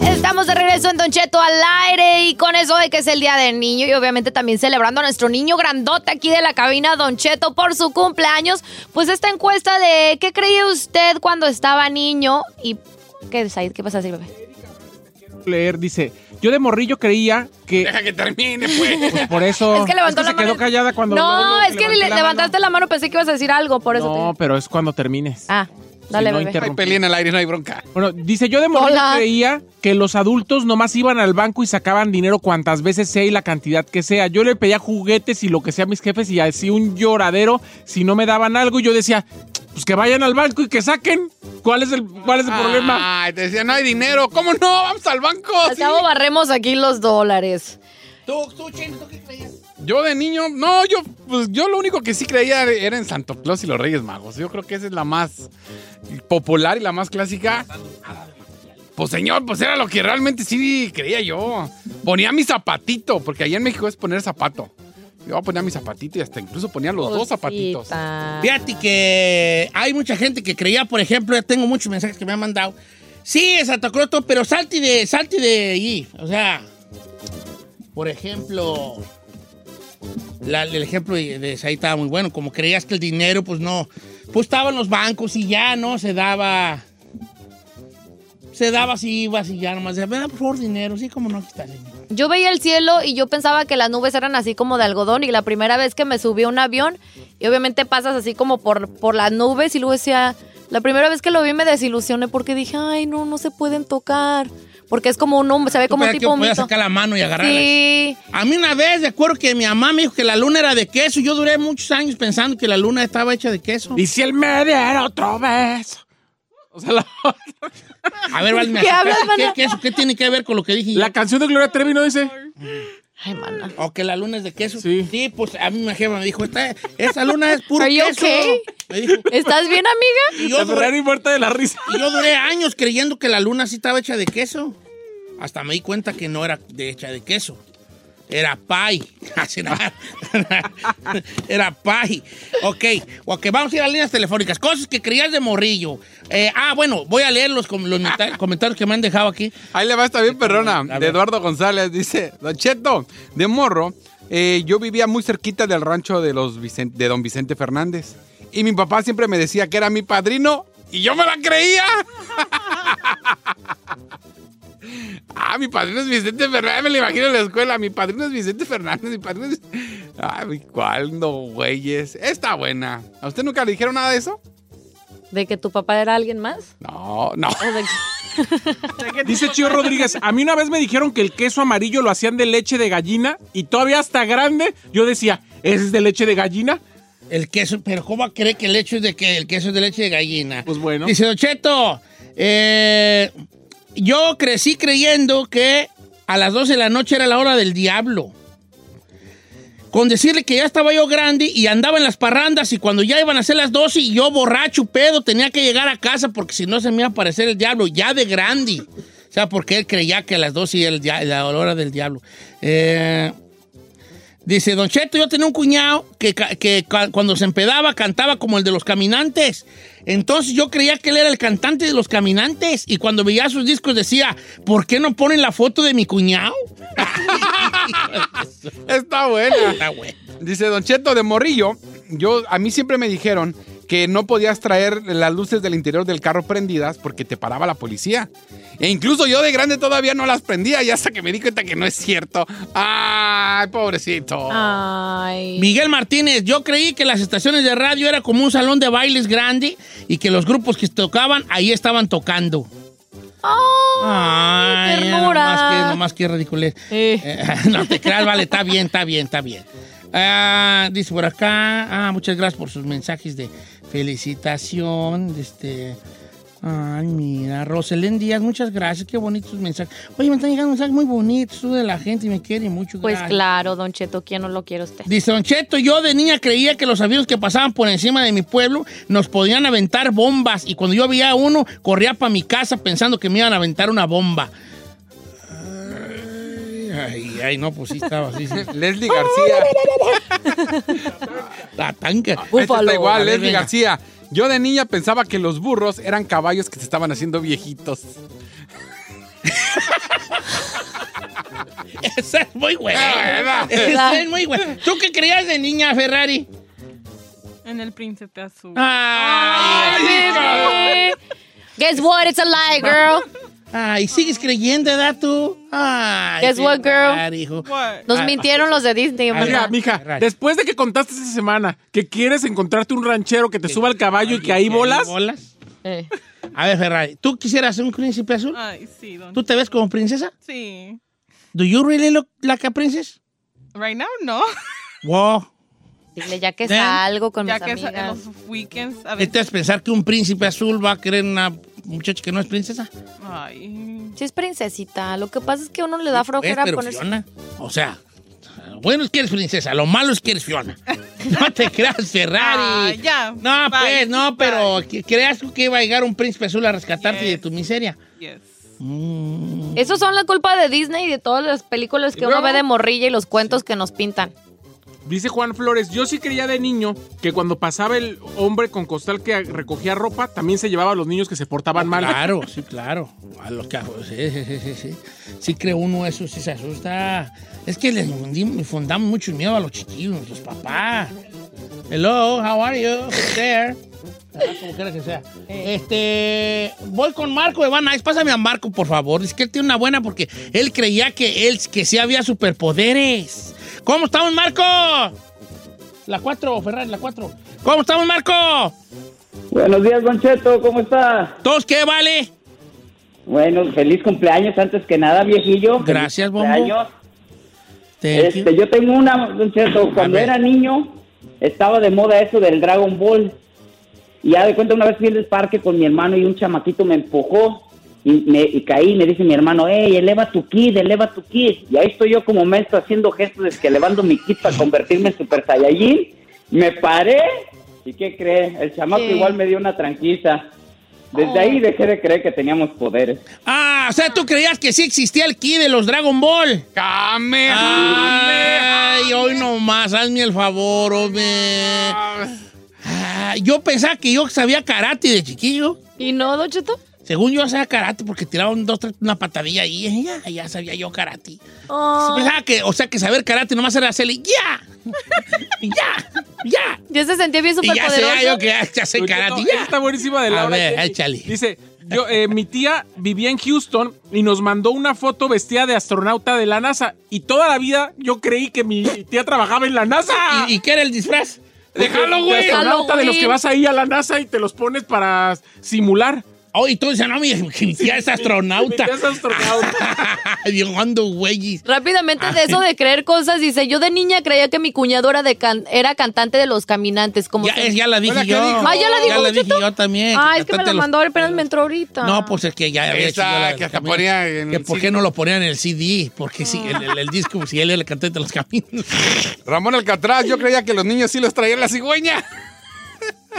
Estamos de regreso en Don Cheto al aire y con eso de que es el Día del Niño y obviamente también celebrando a nuestro niño grandote aquí de la cabina, Don Cheto, por su cumpleaños. Pues esta encuesta de ¿qué creía usted cuando estaba niño? Y ¿qué? ¿Qué pasa así, bebé? Leer, dice, yo de morrillo creía que... Deja que termine, pues. Pues por eso... Es que levantó la se quedó callada cuando... No, es que levanté le- la levantaste mano. la mano, pensé que ibas a decir algo, por eso No, te... pero es cuando termines. Ah, dale, Si no bebé. Hay pelea en el aire, no hay bronca. Bueno, dice, yo de morrillo Hola. creía que los adultos nomás iban al banco y sacaban dinero cuantas veces sea y la cantidad que sea. Yo le pedía juguetes y lo que sea a mis jefes y así un lloradero si no me daban algo y yo decía, pues que vayan al banco y que saquen. ¿Cuál es el, cuál es el problema? Ay, te decía, no hay dinero. ¿Cómo no? Vamos al banco. Al Sí. cabo barremos aquí los dólares. ¿Tú, tú, Chino, ¿tú qué creías? Yo de niño, no, yo, pues yo lo único que sí creía era en Santo Claus y los Reyes Magos. Yo creo que esa es la más popular y la más clásica. Pues señor, pues era lo que realmente sí creía yo. Ponía mi zapatito, porque allá en México es poner zapato. Yo ponía mi zapatito y hasta incluso ponía los dos zapatitos. Fíjate que hay mucha gente que creía, por ejemplo, ya tengo muchos mensajes que me han mandado. Sí, es Santa todo, pero salte de, salte de allí. O sea, por ejemplo, la- el ejemplo de, de Saí estaba muy bueno. Como creías que el dinero, pues no, pues estaba en los bancos y ya, ¿no? Se daba, se daba si ibas y ya nomás me da por favor dinero, sí, como no, aquí está, señor. Yo veía el cielo y yo pensaba que las nubes eran así como de algodón y la primera vez que me subí a un avión y obviamente pasas así como por, por las nubes y luego decía, la primera vez que lo vi me desilusioné porque dije, ay no, no se pueden tocar porque es como un hum- se ve como un tipo puedas humito. sacar la mano y agarrarla. Sí, A mí una vez, de acuerdo que mi mamá me dijo que la luna era de queso. Yo duré muchos años pensando que la luna estaba hecha de queso. Y si él me diera otro beso. O sea, la, A ver, Val, me- ¿Qué hablas, ¿qué? ¿Qué tiene que ver con lo que dije? yo? la canción de Gloria Trevi no dice. ay mana. O que la luna es de queso. Sí. pues a mí mi jefa me dijo, "Esta- esa luna es puro queso. okay? Me dijo. ¿Estás bien, amiga? Y yo, duré, muerta de la risa. y yo duré años creyendo que la luna sí estaba hecha de queso. Hasta me di cuenta que no era de hecha de queso. Era nada. Era pie. Ok, ok, vamos a ir a líneas telefónicas. Cosas que creías de morrillo. Eh, ah, bueno, voy a leer los, com- los comentarios que me han dejado aquí. Ahí le va esta bien perrona, de Eduardo González. Dice, Don Cheto, de morro, eh, yo vivía muy cerquita del rancho de, los Vicen- de don Vicente Fernández. Y mi papá siempre me decía que era mi padrino y yo me la creía. ah, mi padrino es Vicente Fernández, me lo imagino en la escuela. Mi padrino es Vicente Fernández, mi padrino es... Ay, ¿cuál no, güeyes? Está buena. ¿A usted nunca le dijeron nada de eso? ¿De que tu papá era alguien más? No, no. ¿O de que- Dice Chío Rodríguez, a mí una vez me dijeron que el queso amarillo lo hacían de leche de gallina y todavía hasta grande yo decía, ¿ese es de leche de gallina? El queso, pero ¿cómo cree que el hecho es de que el queso es de leche de gallina? Pues bueno. Dice Don Cheto, eh, yo crecí creyendo que a las 12 de la noche era la hora del diablo. Con decirle que ya estaba yo grande y andaba en las parrandas y cuando ya iban a ser las 12 y yo borracho, pedo, tenía que llegar a casa porque si no se me iba a aparecer el diablo, ya de grande. O sea, porque él creía que a las 12 era la hora del diablo. Eh, Dice, Don Cheto, yo tenía un cuñado que, que cuando se empedaba cantaba como el de los caminantes. Entonces yo creía que él era el cantante de los caminantes. Y cuando veía sus discos decía, ¿por qué no ponen la foto de mi cuñado? Está buena. Está. Dice Don Cheto de Morrillo, yo, a mí siempre me dijeron que no podías traer las luces del interior del carro prendidas porque te paraba la policía. E incluso yo de grande todavía no las prendía y hasta que me di cuenta que no es cierto. ¡Ay, pobrecito! Ay. Miguel Martínez, yo creí que las estaciones de radio era como un salón de bailes grande y que los grupos que tocaban ahí estaban tocando. Ay, ternura. Nomás que, nomás que ridiculez. Eh. Eh, no te creas, vale, está bien, está bien, está bien. Ah, dice por acá, ah, muchas gracias por sus mensajes de felicitación. Este, ay, mira, Roselén Díaz, muchas gracias, qué bonitos mensajes. Oye, me están llegando mensajes muy bonitos de la gente y me quiere mucho. Pues claro, Don Cheto, ¿quién no lo quiere usted? Dice Don Cheto, yo de niña creía que los aviones que pasaban por encima de mi pueblo nos podían aventar bombas y cuando yo veía uno corría para mi casa pensando que me iban a aventar una bomba. Ay, ay, no, pues sí estaba así. sí. Leslie García. La tanca. Esta está A igual, ver, Leslie venga. García. Yo de niña pensaba que los burros eran caballos que se estaban haciendo viejitos. Esa es muy buena. Ah, Esa es muy buena. ¿Tú qué creías de niña, Ferrari? En el príncipe azul. Ay, Ay, Guess what? It's a lie, girl. ay, sigues creyendo, ¿verdad tú? Ay, Guess what, girl? Hijo. What? Nos Ah, mintieron los de Disney, Mira, Mija, ¿verdad? mija, Ferrari. después de que contaste esta semana que quieres encontrarte un ranchero que te suba al caballo y que ahí bolas, bolas? Eh. A ver, Ferrari, ¿tú quisieras ser un príncipe azul? Ay, sí, don. ¿Tú te ves como princesa? Sí. ¿Do you really look like a princess? Right now, no. Wow. Dile, ya que ¿Eh? salgo con ya mis que en amigas. los weekends a veces. ¿Estás pensar que un príncipe azul va a querer una muchacha que no es princesa? Ay. Sí es princesita. Lo que pasa es que a uno le da Es, flojera pero ponerse... Fiona. O sea, bueno es que eres princesa, lo malo es que eres Fiona. No te creas, Ferrari. Ah, ya. No, Bye. pues, no, pero Bye. ¿creas tú que iba a llegar un príncipe azul a rescatarte Yes. de tu miseria? Yes. Eso son la culpa de Disney y de todas las películas que ¿Y uno ve de morrilla y los cuentos que nos pintan. Dice Juan Flores, yo sí creía de niño que cuando pasaba el hombre con costal que recogía ropa, también se llevaba a los niños que se portaban mal. Claro, sí, claro. A los que- sí, sí, sí, sí, sí. Sí cree uno eso, sí se asusta. Es que les infundamos mucho miedo a los chiquillos, los papás. Hello, how are you? There? Como quiera que sea. Este, voy con Marco de Van Nuys. Pásame a Marco, por favor. Es que él tiene una buena porque él creía que él, que sí había superpoderes. ¿Cómo estamos, Marco? La 4, Ferrari, la 4. ¿Cómo estamos, Marco? Buenos días, Don Cheto, ¿cómo está? ¿Todos qué, vale? Bueno, feliz cumpleaños antes que nada, viejillo. Feliz Gracias, Bombo. cumpleaños. Este, yo tengo una, Don Cheto, cuando era niño estaba de moda eso del Dragon Ball. Y ya de cuenta una vez fui al parque con mi hermano y un chamaquito me empujó y, me, y caí me dice mi hermano, hey, eleva tu kid, eleva tu kid. Y ahí estoy yo como menso haciendo gestos de que elevando mi kid para convertirme en Super Saiyajin. Me paré y ¿qué cree? El chamaco ¿Qué? igual me dio una tranquisa. Desde ahí dejé de creer que teníamos poderes. Ah, o sea, tú creías que sí existía el ki de los Dragon Ball. ¡Came! Ay, hoy nomás, hazme el favor, hombre. Ah, yo pensaba que yo sabía karate de chiquillo. ¿Y no, Don Cheto? Según yo sabía karate porque tiraban dos, tres, una patadilla ahí. y Ya, ya sabía yo karate. Oh, Pensaba que, o sea, que saber karate nomás era hacerle ya, ya, ya. ya se sentía bien Y ya sé yo que ya, ya sé karate, ya. está buenísima de A Laura ver, échale. Dice, yo, eh, mi tía vivía en Houston y nos mandó una foto vestida de astronauta de la NASA. Y toda la vida yo creí que mi tía trabajaba en la NASA. ¿Y, y qué era el disfraz? ¡Déjalo, güey! De los que vas ahí a la NASA y te los pones para simular. Oh, y tú dices, no, mi, mi tía es astronauta. Mi tía es astronauta. Dios, ando güeyes. Rápidamente de eso de creer cosas, dice, yo de niña creía que mi cuñado era, de can- era cantante de los caminantes. Como Ya, es- ya la dije Hola, ¿qué yo. Ah, ¿ya la dijo, Ya la dije yo también. Ay, es que me la de los- mandó, apenas me entró ahorita. No, pues es que ya había hecho Esa que hasta ponía en Que el ¿Por qué no lo ponían en el CD? Porque sí, el, el- el disco, si él era el cantante de los caminos. Ramón Alcatraz, yo creía que los niños sí los traían la cigüeña.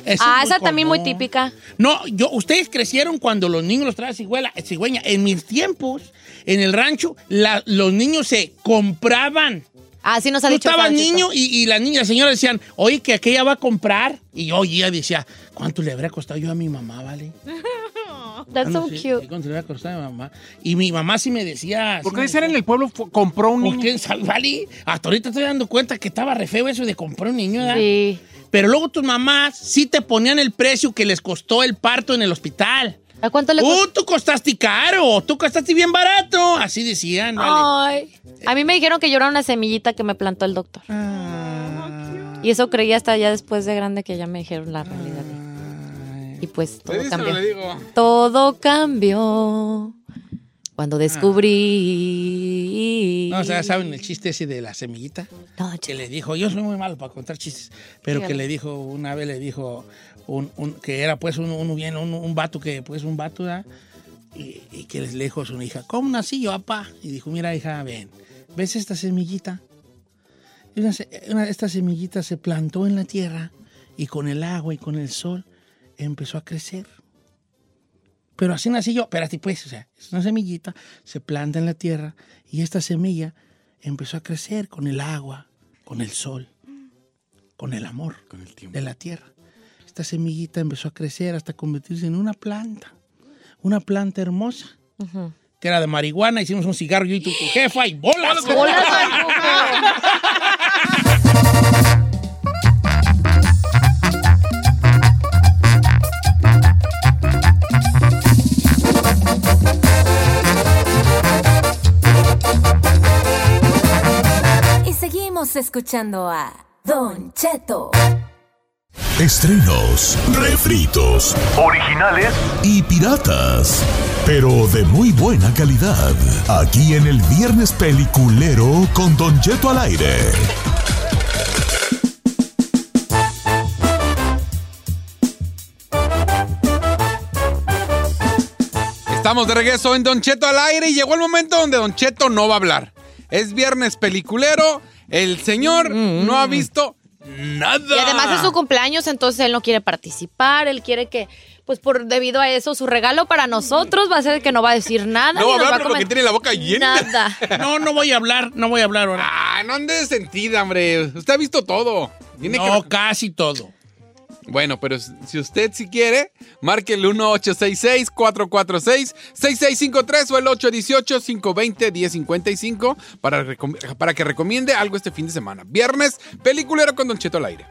Eso Ah, es esa también muy común. típica. No, yo, ustedes crecieron cuando los niños los traían cigüela, cigüeña. En mis tiempos, en el rancho, la- los niños se compraban Así nos ha Tú dicho. Cheto. niño y, y la niña, la señora decían, oye, que aquella va a comprar. Y yo oía, decía, ¿cuánto le habría costado yo a mi mamá, vale? That's so Ah, sé, cute. ¿Cuánto le habría costado a mi mamá? Y mi mamá sí me decía... ¿Por qué decían en el pueblo compró un ¿Por niño? qué, sal- vale? Hasta ahorita estoy dando cuenta que estaba re feo eso de comprar un niño, ¿verdad? Sí. Pero luego tus mamás sí te ponían el precio que les costó el parto en el hospital. ¿A cuánto le costó? ¡Uh, tú costaste caro! ¡Tú costaste bien barato! Así decían, vale. Ay. A mí me dijeron que yo era una semillita que me plantó el doctor. Ah. Y eso creí hasta ya después de grande que ya me dijeron la realidad. Y pues todo ¿Le dices o no cambió. le digo? Todo cambió cuando descubrí. No, o sea, ¿saben el chiste ese de la semillita? No, Que le dijo, yo soy muy malo para contar chistes, pero que le dijo, una vez le dijo, un, un- que era pues un, un, bien, un, un vato que, pues un vato, ¿verdad? Y, y que les dijo a su hija, ¿cómo nací yo, papá? Y dijo, mira, hija, ven, ¿ves esta semillita? Y una se- una- esta semillita se plantó en la tierra y con el agua y con el sol empezó a crecer. Pero así nací yo, espérate pues, o sea, es una semillita, se planta en la tierra y esta semilla empezó a crecer con el agua, con el sol, con el amor Con el tiempo. de la tierra. Esta semillita empezó a crecer hasta convertirse en una planta, una planta hermosa, que era de marihuana, hicimos un cigarro yo y tu, tu jefa y bolas. Bolas escuchando a Don Cheto. Estrenos, refritos, originales y piratas. Pero de muy buena calidad. Aquí en el Viernes Peliculero con Don Cheto al aire. Estamos de regreso en Don Cheto al aire y llegó el momento donde Don Cheto no va a hablar. Es viernes peliculero, el señor no ha visto nada. Y además es su cumpleaños, entonces él no quiere participar, él quiere que, pues por debido a eso, su regalo para nosotros va a ser que no va a decir nada. No ni va a hablar porque comer tiene la boca llena. Nada. No, no voy a hablar, no voy a hablar ahora. Ah, no ande de sentida, hombre. Usted ha visto todo. Tiene No, que... casi todo. Bueno, pero si usted si quiere, marque el 1866-446-6653 o el 818-520-1055 para, para que recomiende algo este fin de semana. Viernes, peliculero con Don Cheto al aire.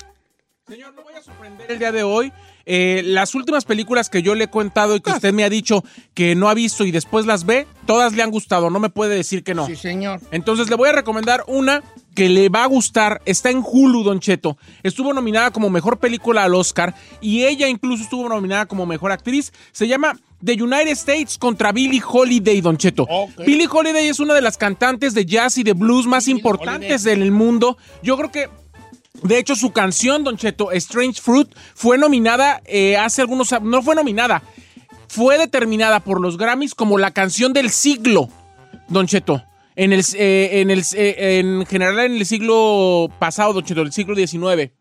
Señor, lo voy a sorprender el día de hoy. Eh, las últimas películas que yo le he contado y que usted me ha dicho que no ha visto y después las ve, todas le han gustado. No me puede decir que no. Sí, señor. Entonces le voy a recomendar una que le va a gustar. Está en Hulu, Don Cheto. Estuvo nominada como mejor película al Oscar y ella incluso estuvo nominada como mejor actriz. Se llama The United States contra Billie Holiday, Don Cheto. Ok. Billie Holiday es una de las cantantes de jazz y de blues más Billie importantes del mundo. Yo creo que de hecho, su canción, Don Cheto, Strange Fruit, fue nominada eh, hace algunos... No fue nominada, fue determinada por los Grammys como la canción del siglo, Don Cheto. En, el, eh, en, el, eh, en general en el siglo pasado, Don Cheto, el siglo XIX.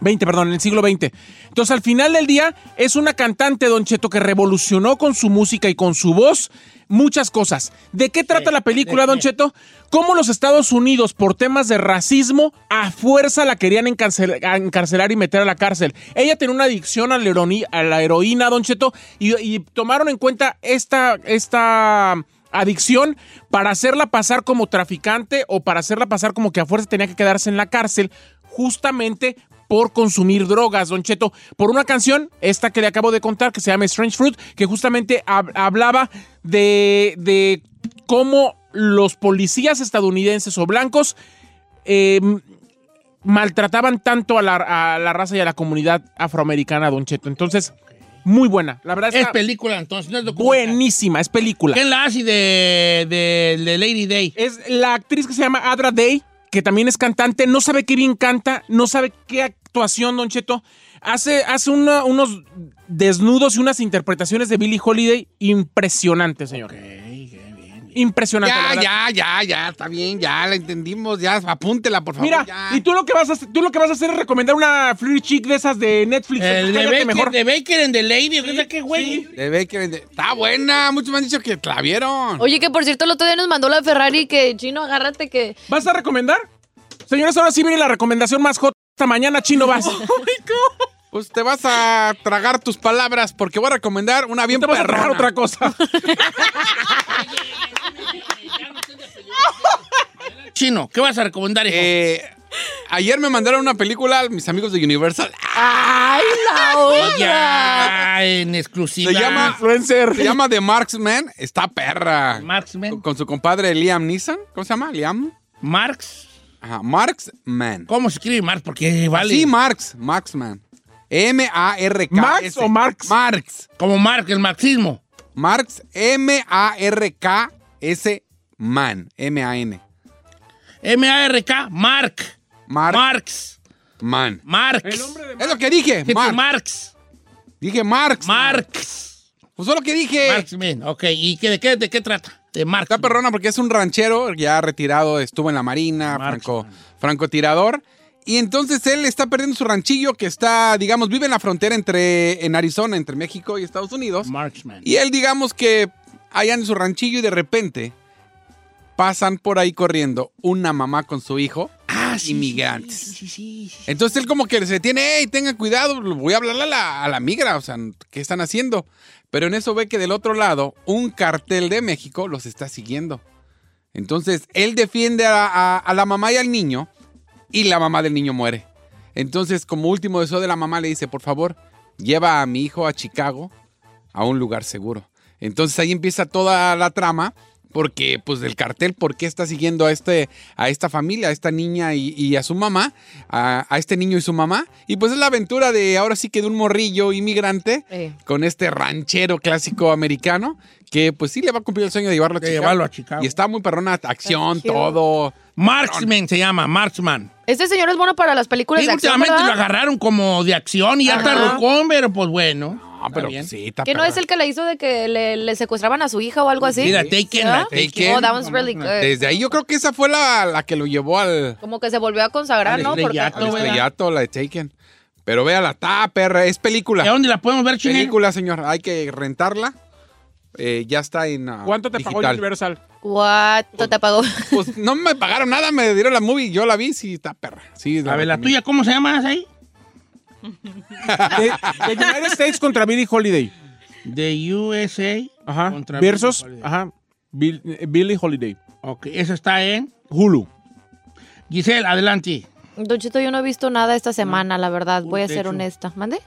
20, perdón, en el siglo XX. Entonces, al final del día, es una cantante, Don Cheto, que revolucionó con su música y con su voz muchas cosas. ¿De qué trata la película, ¿de Don? Cheto? Cómo los Estados Unidos, por temas de racismo, a fuerza la querían encarcelar y meter a la cárcel. Ella tenía una adicción a la, heroni- a la heroína, Don Cheto, y, y tomaron en cuenta esta, esta adicción para hacerla pasar como traficante o para hacerla pasar como que a fuerza tenía que quedarse en la cárcel, justamente por consumir drogas, Don Cheto, por una canción, esta que le acabo de contar, que se llama Strange Fruit, que justamente hab- hablaba de, de cómo los policías estadounidenses o blancos eh, maltrataban tanto a la raza y a la comunidad afroamericana, Don Cheto. Entonces, muy buena. La verdad Es película entonces, no es documental. buenísima, es película. ¿Quién la hace de, de, de Lady Day? Es la actriz que se llama Adra Day, que también es cantante, no sabe qué bien canta, no sabe qué actuación, Don Cheto. Hace, hace una- unos desnudos y unas interpretaciones de Billie Holiday impresionantes, señor. Impresionante. Ya, verdad. ya, ya, ya, está bien, ya la entendimos, ya, apúntela, por favor. Mira, ya. y tú lo que vas a hacer, tú lo que vas a hacer es recomendar una Flurry Chick de esas de Netflix. El de Baker, de Baker and the Lady, ¿o sea qué güey? De Baker, de- Está buena, muchos me han dicho que la vieron. Oye, que por cierto, el otro día nos mandó la Ferrari que, chino, agárrate que... ¿Vas a recomendar? Señores, ahora sí viene la recomendación más hot. Esta mañana, chino, vas. Pues te vas a tragar tus palabras porque voy a recomendar una bien te vas a tragar otra cosa. Chino, ¿qué vas a recomendar, hijo? Eh, ayer me mandaron una película mis amigos de Universal. ¡Ay, la otra! ya, en exclusiva. Se llama, Influencer. se llama The Marksman. Está perra. Marksman. Con su compadre Liam Neeson. ¿Cómo se llama? Liam. Marx. Ajá, Marksman. ¿Cómo se escribe Marx? Porque vale. Sí, Marx. Marksman. M-A-R-K. ¿Max o Marx? Marx. Como Marx, el marxismo. Marx. M-A-R-K-S. Man. M-A-N. M-A-R-K, Mark. Mark. Marx. Man. Marx. Es lo que dije. Marx. Marx. Dije Marx. Marx. Pues solo que dije. Marxman. Ok, ¿y qué, de, qué, de qué trata? De Marx. Está perrona porque es un ranchero, ya retirado, estuvo en la marina, franco, francotirador. Y entonces él está perdiendo su ranchillo que está, digamos, vive en la frontera entre, en Arizona, entre México y Estados Unidos. Marxman. Y él, digamos que allá en su ranchillo y de repente pasan por ahí corriendo una mamá con su hijo, Ah, sí, inmigrantes. Sí, sí, sí, sí. Entonces él como que se tiene, hey, tengan cuidado, voy a hablarle a la, a la migra, o sea, ¿qué están haciendo? Pero en eso ve que del otro lado un cartel de México los está siguiendo. Entonces él defiende a, a- a la mamá y al niño y la mamá del niño muere. Entonces como último deseo de la mamá le dice, por favor, lleva a mi hijo a Chicago a un lugar seguro. Entonces ahí empieza toda la trama. Porque, pues, del cartel, ¿por qué está siguiendo a, este, a esta familia, a esta niña y, y a su mamá, a, a este niño y su mamá? Y pues es la aventura de, ahora sí que de un morrillo inmigrante Eh. con este ranchero clásico americano, que pues sí le va a cumplir el sueño de llevarlo a De Chicago. llevarlo a Chicago. Y está muy perrona, acción, todo. Marxman se llama, Marxman. Este señor es bueno para las películas Sí, de acción, últimamente lo ¿verdad? agarraron como de acción y ya está pero pues bueno. No, pero bien. sí, está Que no perra. es el que le hizo de que le, le secuestraban a su hija o algo así. Sí, la Taken, la Taken. Oh, that was really good. Desde ahí yo creo que esa fue la, la que lo llevó al, Como que se volvió a consagrar, Al ¿no? Porque estrellato, al ¿verdad? estrellato, la de Taken. Pero véala, está perra, es película. ¿Y a dónde la podemos ver, Chile? Película, señor, hay que rentarla. Eh, ya está en ah, ¿Cuánto te pagó digital. Universal? ¿Cuánto te pagó? Pues no me pagaron nada, me dieron la movie, yo la vi, sí, está perra. Sí, A ver, la tuya, ¿cómo se llama esa ahí? De, de United States contra Billie Holiday. The USA. Ajá. Contra Versus, Billie Holiday. ajá. Bill- eh, Billie Holiday. Ok, esa está en. Hulu. Giselle, adelante. Don Chito, yo no he visto nada esta semana, la verdad. Voy a de ser hecho. honesta. ¿Mande?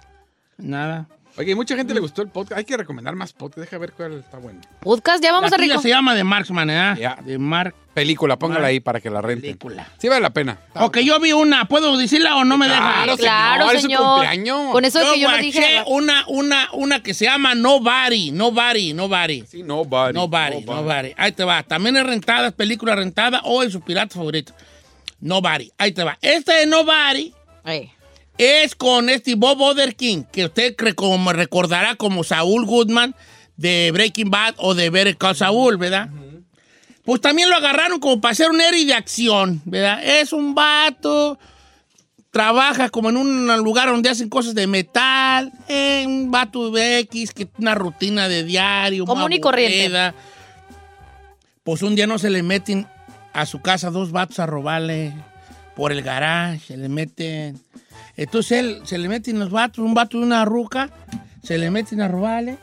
Nada. Oye, mucha gente le gustó el podcast. Hay que recomendar más podcast. Deja ver cuál está bueno. Podcast, ya vamos la a rico. se llama de Marksman, ¿eh? Ya. De Mark. Película, póngala ahí para que la renten. Película. Sí vale la pena. Ok, yo vi una. ¿Puedo decirla o no me Claro, deja? Claro, señor, es su señor. cumpleaños. Con eso de Yo que yo no dije. una, una, una que se llama Nobody, Nobody, Nobody. Sí, nobody. Nobody, nobody. Ahí te va. También es rentada, es película rentada o en su pirata favorito. Nobody. Ahí te va. Esta de Nobody Ey. Es con este Bob Oderkin, que usted recordará como Saúl Goodman de Breaking Bad o de Better Call Saul, ¿verdad? Pues también lo agarraron como para ser un héroe de acción, ¿verdad? Es un vato, trabaja como en un lugar donde hacen cosas de metal, eh, un vato de X, que una rutina de diario. Común y corriente. Pues un día no se le meten a su casa dos vatos a robarle por el garage, se le meten. Entonces él se le meten los vatos, un vato y una ruca, se le meten a robarle.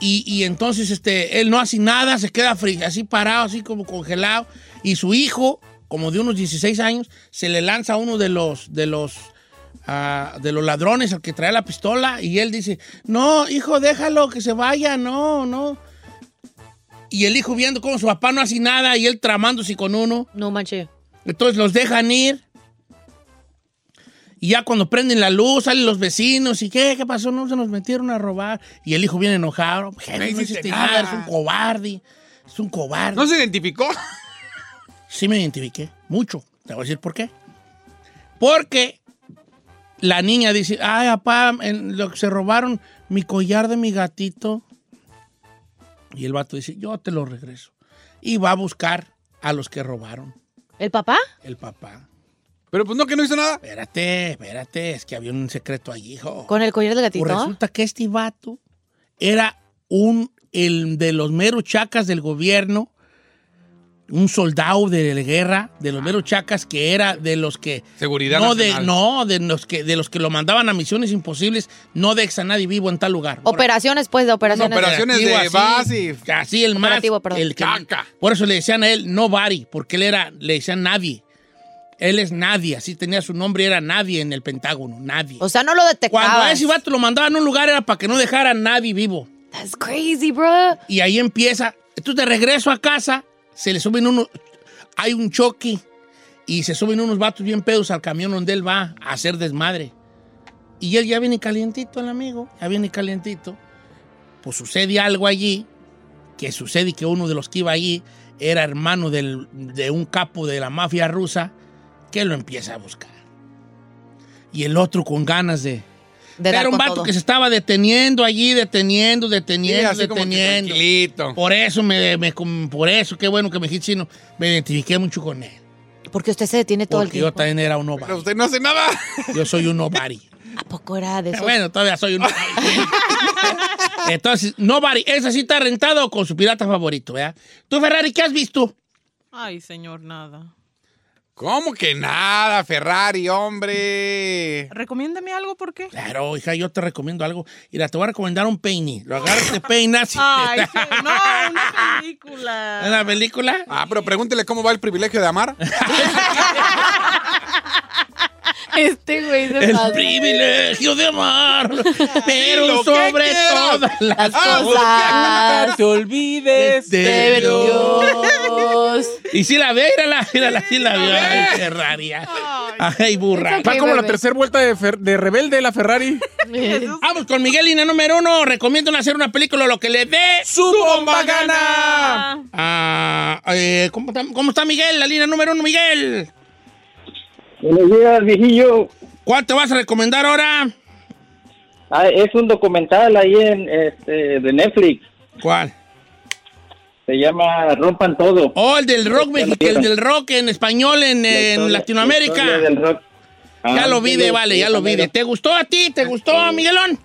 Y, y entonces este, él no hace nada, se queda así parado, así como congelado. Y su hijo, como de unos 16 años, se le lanza a uno de los, de los, ah, de los ladrones al que trae la pistola. Y él dice, no, hijo, déjalo que se vaya, no, no. Y el hijo viendo cómo su papá no hace nada y él tramándose con uno. No manches. Entonces los dejan ir. Y ya cuando prenden la luz, salen los vecinos. ¿Y qué? ¿Qué pasó? No se nos metieron a robar. Y el hijo viene enojado. Jefe, No hiciste nada. nada, eres un cobarde. Es un cobarde. ¿No se identificó? Sí me identifiqué. Mucho. Te voy a decir por qué. Porque la niña dice, ay, papá, en lo que se robaron mi collar de mi gatito. Y el vato dice, yo te lo regreso. Y va a buscar a los que robaron. ¿El papá? El papá. Pero pues no, que no hizo nada. Espérate, espérate, es que había un secreto allí, hijo. ¿Con el collar del gatito? Pues resulta que este vato era un, el de los meros chacas del gobierno, un soldado de la guerra, de los meros chacas que era de los que... Seguridad no de, nacional. no, de los que de los que lo mandaban a misiones imposibles, no de a nadie vivo en tal lugar. Operaciones, pues, de operaciones. operaciones de Operativo base Así el más. El que- Caca. por eso le decían a él nobody, porque él era, le decían nadie. Él es nadie, así tenía su nombre, era nadie en el Pentágono, nadie. O sea, no lo detectabas. Cuando a ese vato lo mandaban a un lugar era para que no dejara a nadie vivo. That's crazy, bro. Y ahí empieza. Entonces, de regreso a casa, se le suben unos. Hay un choque y se suben unos vatos bien pedos al camión donde él va a hacer desmadre. Y él ya viene calientito, el amigo, ya viene calientito. Pues sucede algo allí, que sucede que uno de los que iba allí era hermano del- de un capo de la mafia rusa, que lo empieza a buscar. Y el otro con ganas de, De dar era un vato todo. que se estaba deteniendo allí, deteniendo, deteniendo, deteniendo. tranquilito. Por eso, me, me- por eso, qué bueno que me dijiste chino, me identifiqué mucho con él. Porque usted se detiene todo Porque el yo tiempo. también era un Pero nobody. usted no hace nada. Yo soy un nobody. ¿A poco era de eso? bueno, todavía soy un nobody. Entonces, nobody, esa sí está rentado con su pirata favorito, ¿verdad? Tú, Ferrari, ¿qué has visto? Ay, señor, nada. ¿Cómo que nada, Ferrari, hombre? Recomiéndame algo, ¿por qué? Claro, hija, yo te recomiendo algo. Mira, te voy a recomendar un peine. Lo agarras, te peinas y Ay, sí, no, una película. ¿En la película? Ah, pero pregúntele cómo va el privilegio de amar. Este güey se El pasa. privilegio de amar, pero sobre todas las cosas. te olvides de de Dios. Dios. Y si la ve, mírala, mírala, sí la vio. Ay, Ferrari. Ay, burra. Va Ok, como la tercera vuelta de, Fer- de rebelde la Ferrari. Vamos con Miguel, línea número uno. Recomiendo hacer una película lo que le dé. ¡Su bomba gana! Ah, eh, ¿cómo, está, ¿Cómo está Miguel? La línea número uno, Miguel. Buenos días, viejillo. ¿Cuál te vas a recomendar ahora? Ah, es un documental ahí en este, de Netflix. ¿Cuál? Se llama Rompan Todo. Oh, el del rock mexicano, el del rock en español en, La en historia- Latinoamérica. la del rock. Ya Ah, lo vi de vale, ya lo vi de. ¿Te gustó a ti? ¿Te gustó, Miguelón?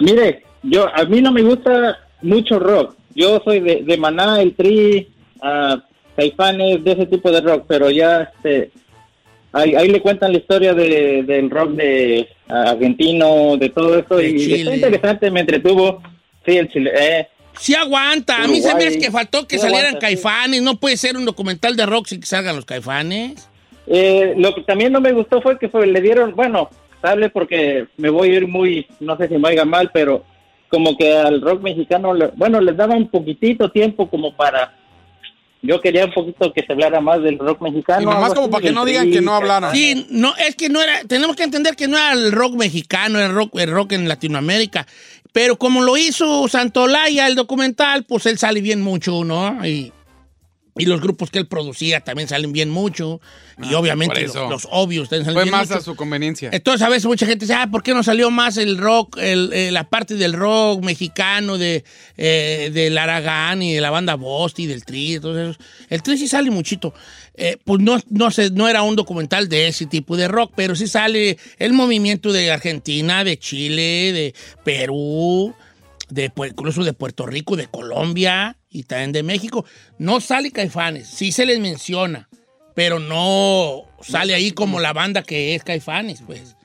Mire, yo a mí no me gusta mucho rock. Yo soy de, de Maná, el Tri, ah, Caifanes, de ese tipo de rock, pero ya este, ahí, ahí le cuentan la historia de, del rock de argentino, de todo eso De y está interesante, me entretuvo. Sí, el Chile. Eh, Sí aguanta. A mí se me hace que faltó que Sí salieran aguanta, sí. caifanes. No puede ser un documental de rock sin que salgan los caifanes. Eh, lo que también no me gustó fue que fue, le dieron, bueno, sable porque me voy a ir muy, no sé si me oiga mal, pero como que al rock mexicano, bueno, les daba un poquitito tiempo como para, yo quería un poquito que se hablara más del rock mexicano. Y nomás como así, para que no digan que no hablaran. Sí, no, es que no era, tenemos que entender que no era el rock mexicano, el rock, el rock en Latinoamérica. Pero como lo hizo Santolaya, el documental, pues él sale bien mucho, ¿no? Y, y los grupos que él producía también salen bien mucho. y Ah, obviamente los, obvios también salen Fue bien más mucho. a su conveniencia. Entonces a veces mucha gente dice, ah, ¿por qué no salió más el rock, el- eh, la parte del rock mexicano de eh, del Aragán y de la banda Bosti y del Tri? Entonces, el Tri sí sale muchito. Eh, pues no, no, sé, no era un documental de ese tipo de rock, pero sí sale el movimiento de Argentina, de Chile, de Perú, de, incluso de Puerto Rico, de Colombia y también de México. No sale Caifanes, sí se les menciona, pero no sale ahí como la banda que es Caifanes, pues.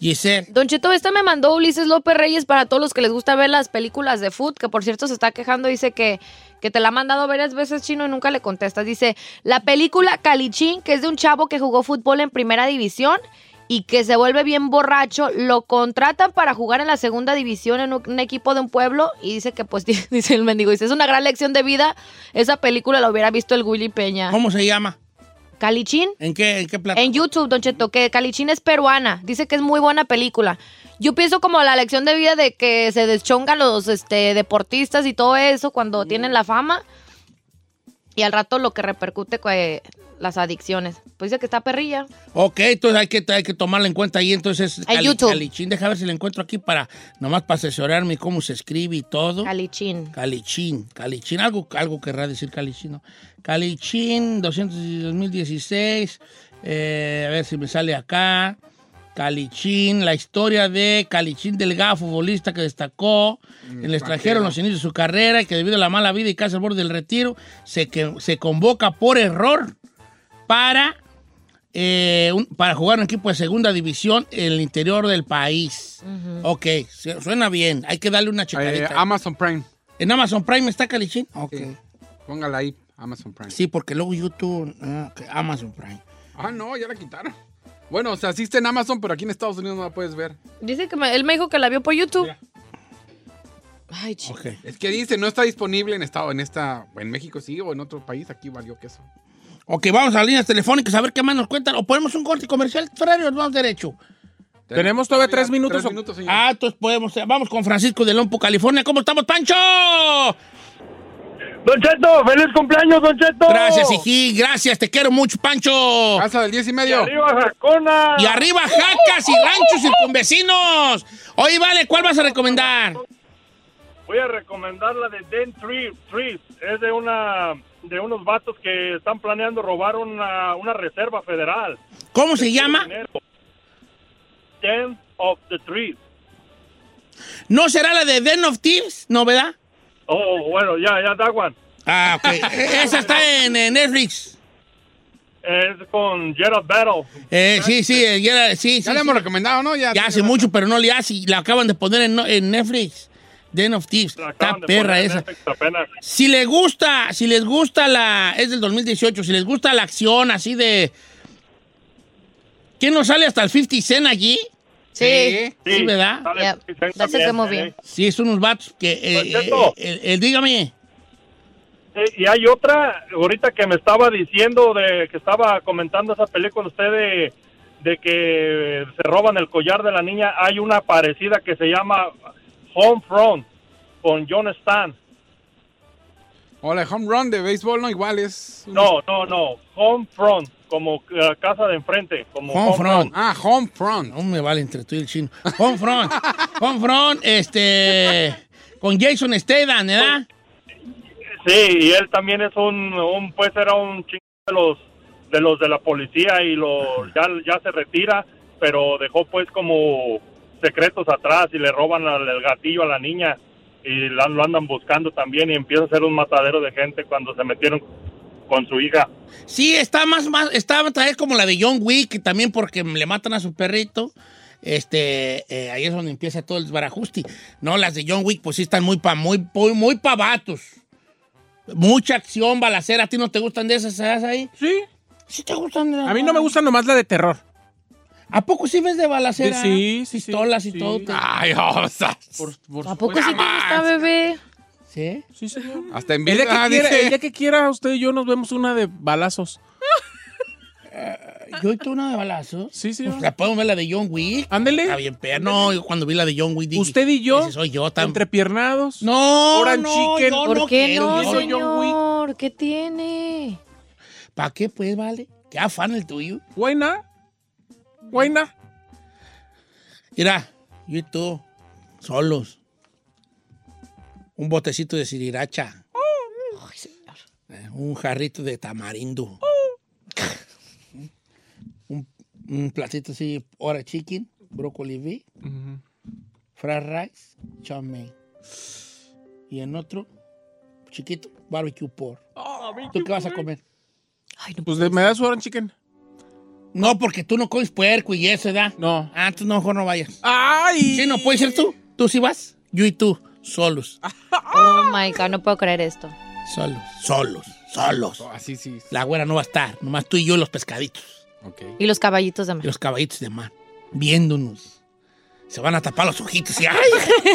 Giselle. Don Cheto, esta me mandó Ulises López Reyes para todos los que les gusta ver las películas de food, que por cierto se está quejando, dice que, que te la ha mandado varias veces chino y nunca le contestas. Dice, la película Calichín, que es de un chavo que jugó fútbol en primera división y que se vuelve bien borracho, lo contratan para jugar en la segunda división en un, equipo de un pueblo y dice que pues dice el mendigo, dice, es una gran lección de vida, esa película la hubiera visto el Willy Peña. ¿Cómo se llama? Calichín. ¿En qué, en qué plataforma? En YouTube, Don Cheto, que Calichín es peruana. Dice que es muy buena película. Yo pienso como la lección de vida de que se deschongan los este, deportistas y todo eso cuando tienen la fama. Y al rato lo que repercute las adicciones. Pues dice que está perrilla. Ok, entonces hay que, hay que tomarla en cuenta ahí. Entonces, En YouTube. Calichín, deja ver si la encuentro aquí para, nomás para asesorarme cómo se escribe y todo. Calichín. Calichín, Calichín, algo, algo querrá decir Calichín, ¿no? Calichín, 200 y 2016, eh, a ver si me sale acá. Calichín, la historia de Calichín Delgado, futbolista que destacó en el extranjero en los inicios de su carrera y que debido a la mala vida y casi al borde del retiro, se, que, se convoca por error para, eh, un- para jugar en un equipo de segunda división en el interior del país. Ok, se- suena bien, hay que darle una Eh, checadita. Amazon Prime. ¿En Amazon Prime está Calichín? Ok. Sí. Póngala ahí, Amazon Prime. Sí, porque luego YouTube, ah, ok, Amazon Prime. Ah, no, ya la quitaron. Bueno, o sea, sí está en Amazon, pero aquí en Estados Unidos no la puedes ver. Dice que me- él me dijo que la vio por YouTube. Ay, chico. Ok. Es que dice, no está disponible en estado, en esta, en México sí, o en otro país, aquí valió queso. Ok, vamos a las líneas telefónicas a ver qué más nos cuentan. O ponemos un corte comercial, Ferrari, o nos vamos derecho. ¿Tenemos todavía tres minutos Tres minutos, señor. Ah, entonces podemos, vamos con Francisco de Lompo, California. ¿Cómo estamos, Pancho? Don Cheto, feliz cumpleaños, Don Cheto. Gracias, Hiji, gracias, te quiero mucho, Pancho. Casa del 10 y Y medio. arriba, Jacona. Y arriba, jacas y ranchos circunvecinos. Oye, vale, ¿cuál vas a recomendar? Voy a recomendar la de Den Tree, Trees. Es de una de unos vatos que están planeando robar una, una reserva federal. ¿Cómo se llama? Den of the Trees. ¿No será la de Den of Thieves? ¿No, verdad? Oh, bueno, ya, ya, that one. Ah, ok. Esa está en, en Netflix. Es con Gerald Battle. Eh, sí, sí, eh, ya, sí, sí, Ya le sí. hemos recomendado, ¿no? Ya, Ya hace mucho, pero no le hace. y La acaban de poner en, en Netflix. Den of Thieves. Está perra esa. Si les gusta, si les gusta la. Es del 2018. Si les gusta la acción así de. ¿Quién nos sale hasta el 50 Cent allí? Sí. Sí, ¿verdad? sale Yep. 50 Cent That's a good también. ¿eh? Sí, es unos vatos que. eh, Don eh, eh, eh, dígame. Sí, y hay otra, ahorita que me estaba diciendo, de que estaba comentando esa película usted de, de que se roban el collar de la niña, hay una parecida que se llama Home Front con John Stan. Hola, home run de béisbol, no igual es. un- No, no, no, Home Front, como eh, casa de enfrente, como Home front. Ah, home front. No me vale entre tú y el chino. Homefront. Homefront, este. Con Jason Statham, ¿verdad? Sí, y él también es un, un pues era un chingo de los de los de la policía y lo ya, ya se retira, pero dejó pues como secretos atrás y le roban al- el gatillo a la niña y la- lo andan buscando también y empieza a ser un matadero de gente cuando se metieron con su hija. Sí, está más, más, está tal vez como la de John Wick, también porque le matan a su perrito. Este, eh, ahí es donde empieza todo el desbarajuste. No, las de John Wick, pues sí están muy pa, muy, muy, muy pa' vatos. Mucha acción, balacera. ¿A ti no te gustan de esas esas ahí? Sí. Sí te gustan. de- A mí no me gusta nomás la de terror. ¿A poco sí ves de balacera? Sí, sí, sí. Pistolas y sí. todo. te- Ay, o sea, Por- por ¿A poco sí te gusta, bebé? ¿Sí? Sí, señor. Hasta en El día, vida. que quiera, dice. el día que quiera usted y yo nos vemos una de balazos. Yo y tú una de balazo. Sí, sí. Pues la podemos ver la de John Wick. Ándele. Está bien, pero no, yo cuando vi la de John Wick dije, Usted y yo, ese soy yo también. entrepiernados. No, no, Chicken. yo ¿Por qué quiero, no, yo soy John Wick. señor? ¿Qué tiene? ¿Para qué, pues, vale? ¿Qué afán el tuyo? Buena. Buena. Mira, yo y tú, solos. Un botecito de siriracha. Eh, Un jarrito de tamarindo. un, un platito así, ora chicken, brócoli V, fried rice, chow mein. Y en otro, chiquito, barbecue pork. ¿Tú qué vas a comer? Ay, no. Pues me das su orange chicken. No, porque tú no comes puerco y eso, ¿verdad? No. Ah, tú no, mejor no vayas. ¡Ay! Sí, no puede ser tú. Tú sí vas. Yo y tú, solos. Oh my God, no puedo creer esto. Solos, solos, solos. Así sí. La güera no va a estar. Nomás tú y yo y los pescaditos. Ok. Y los caballitos de Y mar. los caballitos de mar. Viéndonos. Se van a tapar los ojitos y ¡ay!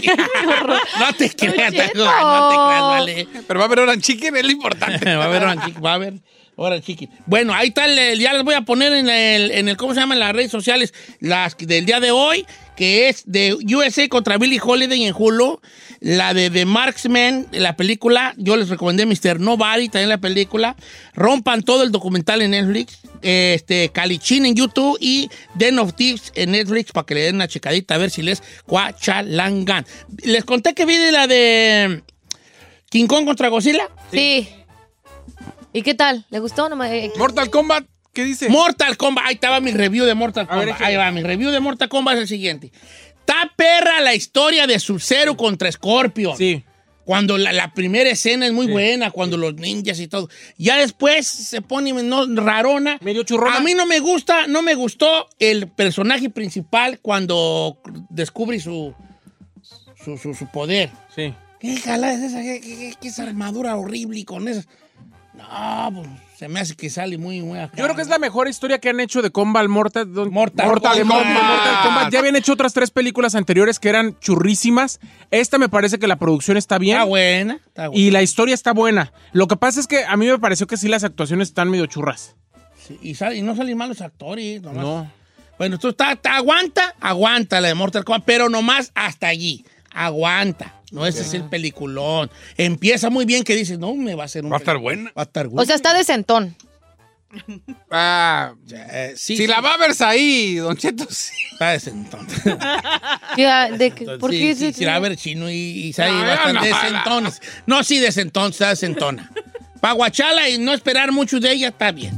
no te creas, no te creas, vale. Pero va a haber Orange Chicken, es lo importante. va a haber, una chica- va a haber, Ahora, chiqui. Bueno, ahí está, el- ya les voy a poner en el, en el, ¿cómo se llama? En las redes sociales, las del día de hoy, que es de USA contra Billie Holiday en Hulu, la de The Marksman, la película, yo les recomendé Mr. Nobody, también la película, rompan todo el documental en Netflix, este, Calichín en YouTube y Den of Thieves en Netflix para que le den una checadita a ver si les cuachalangan. Les conté que vi de la de King Kong contra Godzilla. Sí. ¿Y qué tal? ¿Le gustó? No me- eh, Mortal Kombat, ¿qué dice? Mortal Kombat. Ahí estaba mi review de Mortal ver, Kombat. Ahí va, mi review de Mortal Kombat es el siguiente. Está perra la historia de Sub-Zero contra Scorpion. Sí. Cuando la, la primera escena es muy buena, cuando los ninjas y todo. Ya después se pone no, rarona. Medio churrona. A mí no me gusta, no me gustó el personaje principal cuando descubre su, su, su- su poder. Sí. ¿Qué jala es esa? ¿Qué, qué- qué- qué esa armadura horrible y con esa? No, pues se me hace que sale muy, muy acá. Yo creo que es la mejor historia que han hecho de Combat Mortal, don- Mortal Mortal, Kombat. Kombat. Mortal Kombat. Ya habían hecho otras tres películas anteriores que eran churrísimas. Esta me parece que la producción está bien. Está buena, está buena. Y la historia está buena. Lo que pasa es que a mí me pareció que sí las actuaciones están medio churras. Sí, y, sale- y no salen malos actores. Nomás. No. Bueno, tú está, está- aguanta, aguanta la de Mortal Kombat, pero nomás hasta allí. Aguanta. No, ese es el peliculón. Empieza muy bien que dices, no, me va a hacer un. Va a estar buena. Va a estar bueno. O sea, está decentón. Ah, Eh, sí, si sí, la va a ver ahí, Don Cheto, sí. Está desentón. Ya, de que- ¿Por sí, qué? sí, se- sí, la va a ver chino y, y sale No, bastante no, no. desentones. No, sí, desentón, está desentona. Para guachala y no esperar mucho de ella, está bien.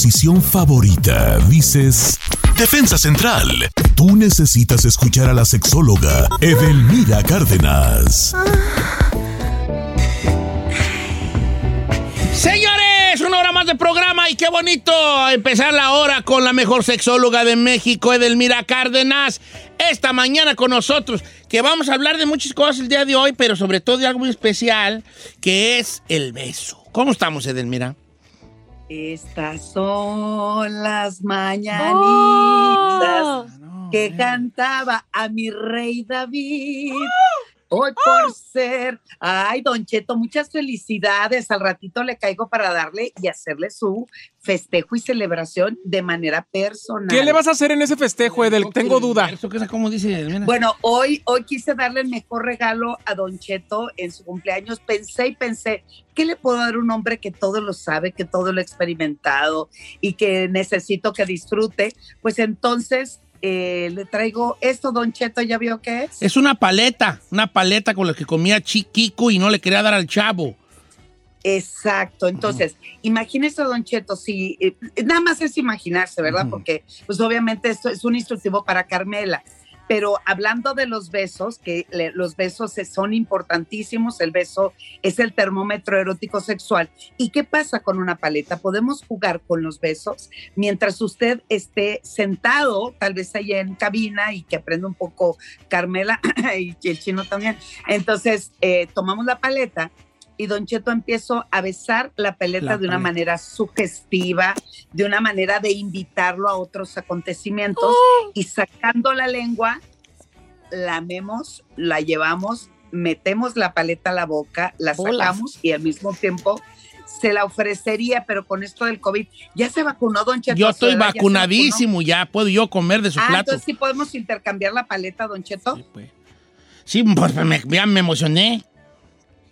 Posición favorita, dices... Defensa Central. Tú necesitas escuchar a la sexóloga Edelmira Cárdenas. Señores, una hora más de programa y qué bonito empezar la hora con la mejor sexóloga de México, Edelmira Cárdenas. Esta mañana con nosotros, que vamos a hablar de muchas cosas el día de hoy, pero sobre todo de algo muy especial, que es el beso. ¿Cómo estamos, Edelmira? Estas son las mañanitas Oh. que cantaba a mi rey David. Hoy por ser. Ay, Don Cheto, muchas felicidades. Al ratito le caigo para darle y hacerle su festejo y celebración de manera personal. ¿Qué le vas a hacer en ese festejo, Edel? Tengo duda. ¿Cómo dice Edelmira? Bueno, hoy, hoy quise darle el mejor regalo a Don Cheto en su cumpleaños. Pensé y pensé, ¿qué le puedo dar a un hombre que todo lo sabe, que todo lo ha experimentado y que necesito que disfrute? Pues entonces eh, le traigo esto, Don Cheto, ¿ya vio qué es? Es una paleta, una paleta con la que comía Chiquico y no le quería dar al chavo. Exacto, entonces, imagínese, Don Cheto, si eh, nada más es imaginarse, ¿verdad? Porque, pues obviamente esto es un instructivo para Carmela. Pero hablando de los besos, que los besos es- son importantísimos, el beso es el termómetro erótico sexual. ¿Y qué pasa con una paleta? Podemos jugar con los besos mientras usted esté sentado, tal vez allá en cabina y que aprenda un poco Carmela y el chino también. Entonces, eh, tomamos la paleta y Don Cheto empiezo a besar la paleta La de una paleta. manera sugestiva, de una manera de invitarlo a otros acontecimientos y sacando la lengua, lamemos, la llevamos, metemos la paleta a la boca, la Bolas. sacamos y al mismo tiempo se la ofrecería, pero con esto del COVID, ¿ya se vacunó Don Cheto? Yo ¿A su estoy ya vacunadísimo, ya puedo yo comer de su? Ah, plato. entonces sí podemos intercambiar la paleta, Don Cheto. Sí, pues me, ya me emocioné.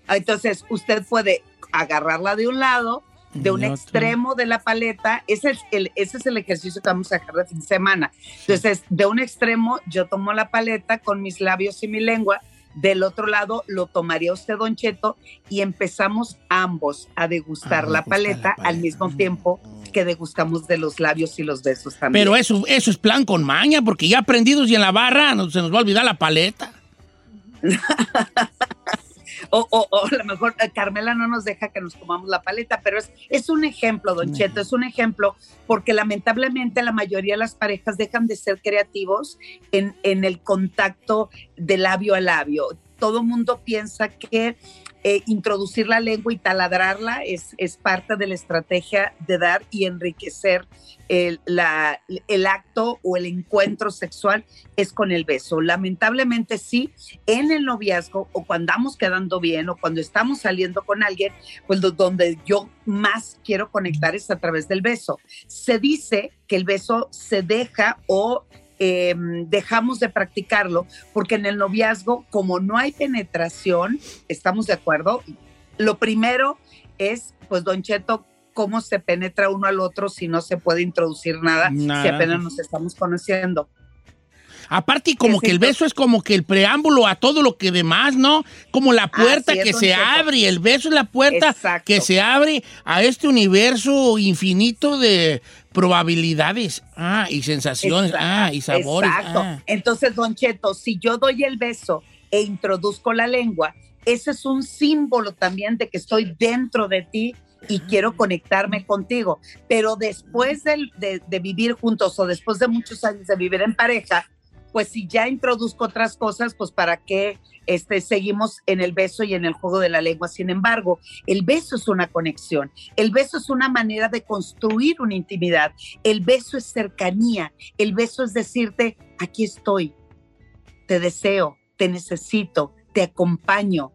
Entonces, usted puede agarrarla de un lado, de un extremo de la paleta. Ese es, el, ese es el ejercicio que vamos a hacer de fin de semana. Entonces, de un extremo, yo tomo la paleta con mis labios y mi lengua. Del otro lado, lo tomaría usted, Don Cheto, y empezamos ambos a degustar la, paleta al mismo tiempo que degustamos de los labios y los besos también. Pero eso, eso es plan con maña, porque ya aprendidos y en la barra no, se nos va a olvidar la paleta. O, o- o a lo mejor eh, Carmela no nos deja que nos comamos la paleta, pero es, es un ejemplo, Don Cheto, es un ejemplo porque lamentablemente la mayoría de las parejas dejan de ser creativos en, en el contacto de labio a labio. Todo mundo piensa que eh, introducir la lengua y taladrarla es, es parte de la estrategia de dar y enriquecer el, la- el acto o el encuentro sexual es con el beso. Lamentablemente sí, en el noviazgo o cuando andamos quedando bien o cuando estamos saliendo con alguien, pues donde yo más quiero conectar es a través del beso. Se dice que el beso se deja o eh, dejamos de practicarlo porque en el noviazgo, como no hay penetración, estamos de acuerdo, lo primero es, pues, Don Cheto, cómo se penetra uno al otro si no se puede introducir nada, Nada. si apenas nos estamos conociendo. Aparte, como que el es- beso es como que el preámbulo a todo lo que demás, ¿no? Como la puerta es, que se Cheto. abre, el beso es la puerta Exacto. que se abre a este universo infinito de probabilidades, ah, y sensaciones, Exacto, ah, y sabores. Exacto. ah. Entonces, Don Cheto, si yo doy el beso e introduzco la lengua, ese es un símbolo también de que estoy dentro de ti y quiero conectarme contigo. Pero después del- de, de vivir juntos o después de muchos años de vivir en pareja, pues si ya introduzco otras cosas, pues para qué este, seguimos en el beso y en el juego de la lengua. Sin embargo, el beso es una conexión, el beso es una manera de construir una intimidad, el beso es cercanía, el beso es decirte, aquí estoy, te deseo, te necesito, te acompaño.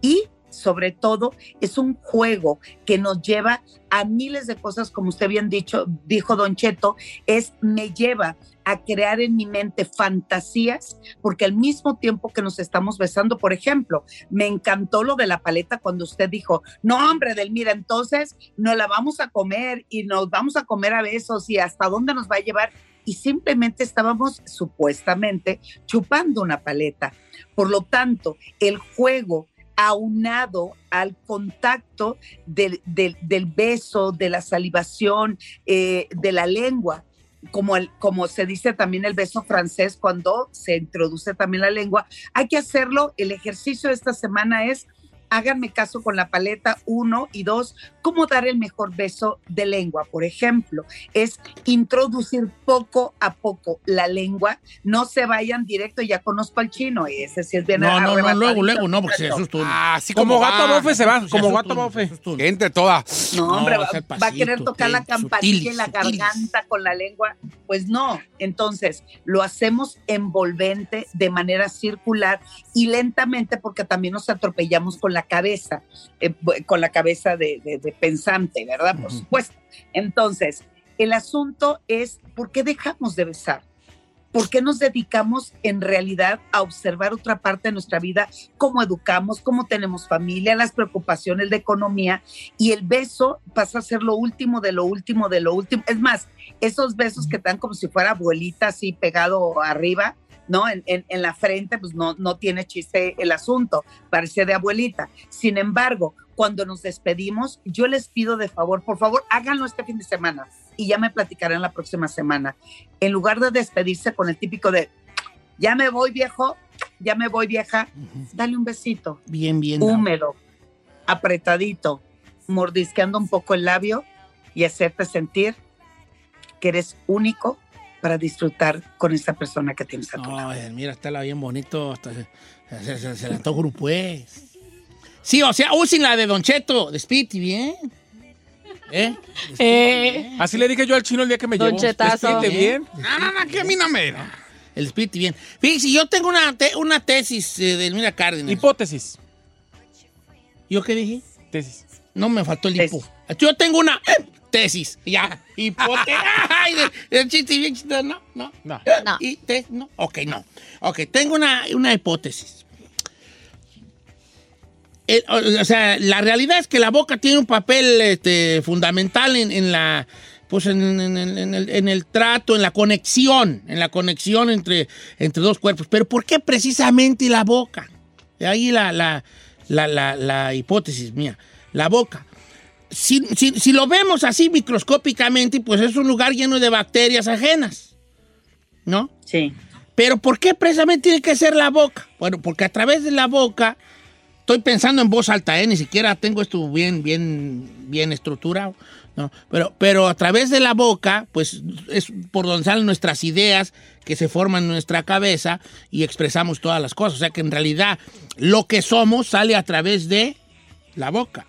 Y sobre todo es un juego que nos lleva a miles de cosas, como usted bien dicho, dijo Don Cheto, es me lleva a crear en mi mente fantasías, porque al mismo tiempo que nos estamos besando, por ejemplo, me encantó lo de la paleta cuando usted dijo, no hombre, Delmira, entonces nos la vamos a comer y nos vamos a comer a besos y hasta dónde nos va a llevar. Y simplemente estábamos supuestamente chupando una paleta. Por lo tanto, el juego aunado al contacto del, del- beso, de la salivación, eh, de la lengua. Como, el, como se dice también el beso francés cuando se introduce también la lengua, hay que hacerlo. El ejercicio de esta semana es, háganme caso con la paleta, uno y dos, cómo dar el mejor beso de lengua. Por ejemplo, es introducir poco a poco la lengua, no se vayan directo, ya conozco al chino, ese sí es bien No, no, no, luego, luego, no, porque se asusta uno. Ah, así Como como, gato bofe se va, como gato bofe. entre toda. No, hombre, No, va, es a querer tocar la campanilla en la garganta con la lengua. Pues no. Entonces, lo hacemos envolvente de manera circular y lentamente porque también nos atropellamos con la cabeza, eh, con la cabeza de, de- de pensante, ¿verdad? Por supuesto. Entonces, el asunto es, ¿por qué dejamos de besar? ¿Por qué nos dedicamos en realidad a observar otra parte de nuestra vida? Cómo educamos, cómo tenemos familia, las preocupaciones de economía y el beso pasa a ser lo último de lo último de lo último. Es más, esos besos que dan como si fuera abuelita así pegado arriba, ¿no? En, en- en la frente, pues no, no tiene chiste el asunto, parece de abuelita. Sin embargo, cuando nos despedimos, yo les pido de favor, por favor, háganlo este fin de semana y ya me platicarán la próxima semana. En lugar de despedirse con el típico de, ya me voy viejo, ya me voy vieja, dale un besito Bien, bien. húmedo, apretadito, mordisqueando un poco el labio y hacerte sentir que eres único para disfrutar con esa persona que tienes a tu lado. Ay, mira, está la bien bonito. Hasta se, se, se, se antoja un pues. Sí, o sea, usen la de Don Cheto. Despídete bien. ¿Eh? Eh, Así le dije yo al chino el día que me Don llevó. Chetazo. Bien. No, no, no, que a mí no me. El espíritu bien. Fíjese, yo tengo una, te- una tesis eh, de Mira Cárdenas. Hipótesis. ¿Yo qué dije? Tesis. No me faltó el hipo. Yo tengo una eh, tesis. Ya. Hipote. Ay, el chiste bien chistoso. No, no. No. No. Y te- no. Ok, no. Ok, tengo una, una hipótesis. El- o o sea, la realidad es que la boca tiene un papel este, fundamental en, en la pues en, en- en- en el, en el trato, en la conexión, en la conexión entre, entre dos cuerpos. Pero ¿por qué precisamente la boca? De ahí la, la, la- la hipótesis mía. La boca. Si, si- si lo vemos así microscópicamente, pues es un lugar lleno de bacterias ajenas. ¿No? Sí. Pero ¿por qué precisamente tiene que ser la boca? Bueno, porque a través de la boca, estoy pensando en voz alta, ¿eh? ni siquiera tengo esto bien, bien, bien estructurado, ¿no? Pero, pero a través de la boca, pues es por donde salen nuestras ideas que se forman en nuestra cabeza y expresamos todas las cosas. O sea que en realidad lo que somos sale a través de la boca.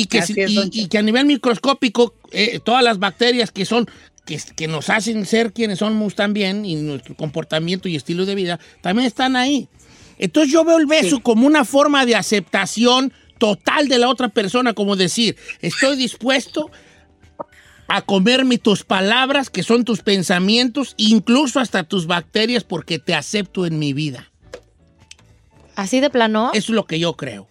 Y que, Así si- es, y- don y que a nivel microscópico, eh, todas las bacterias que son, que, que nos hacen ser quienes somos también, y nuestro comportamiento y estilo de vida, también están ahí. Entonces yo veo el beso como una forma de aceptación total de la otra persona, como decir, estoy dispuesto a comerme tus palabras, que son tus pensamientos, incluso hasta tus bacterias, porque te acepto en mi vida. Así de plano. Eso es lo que yo creo.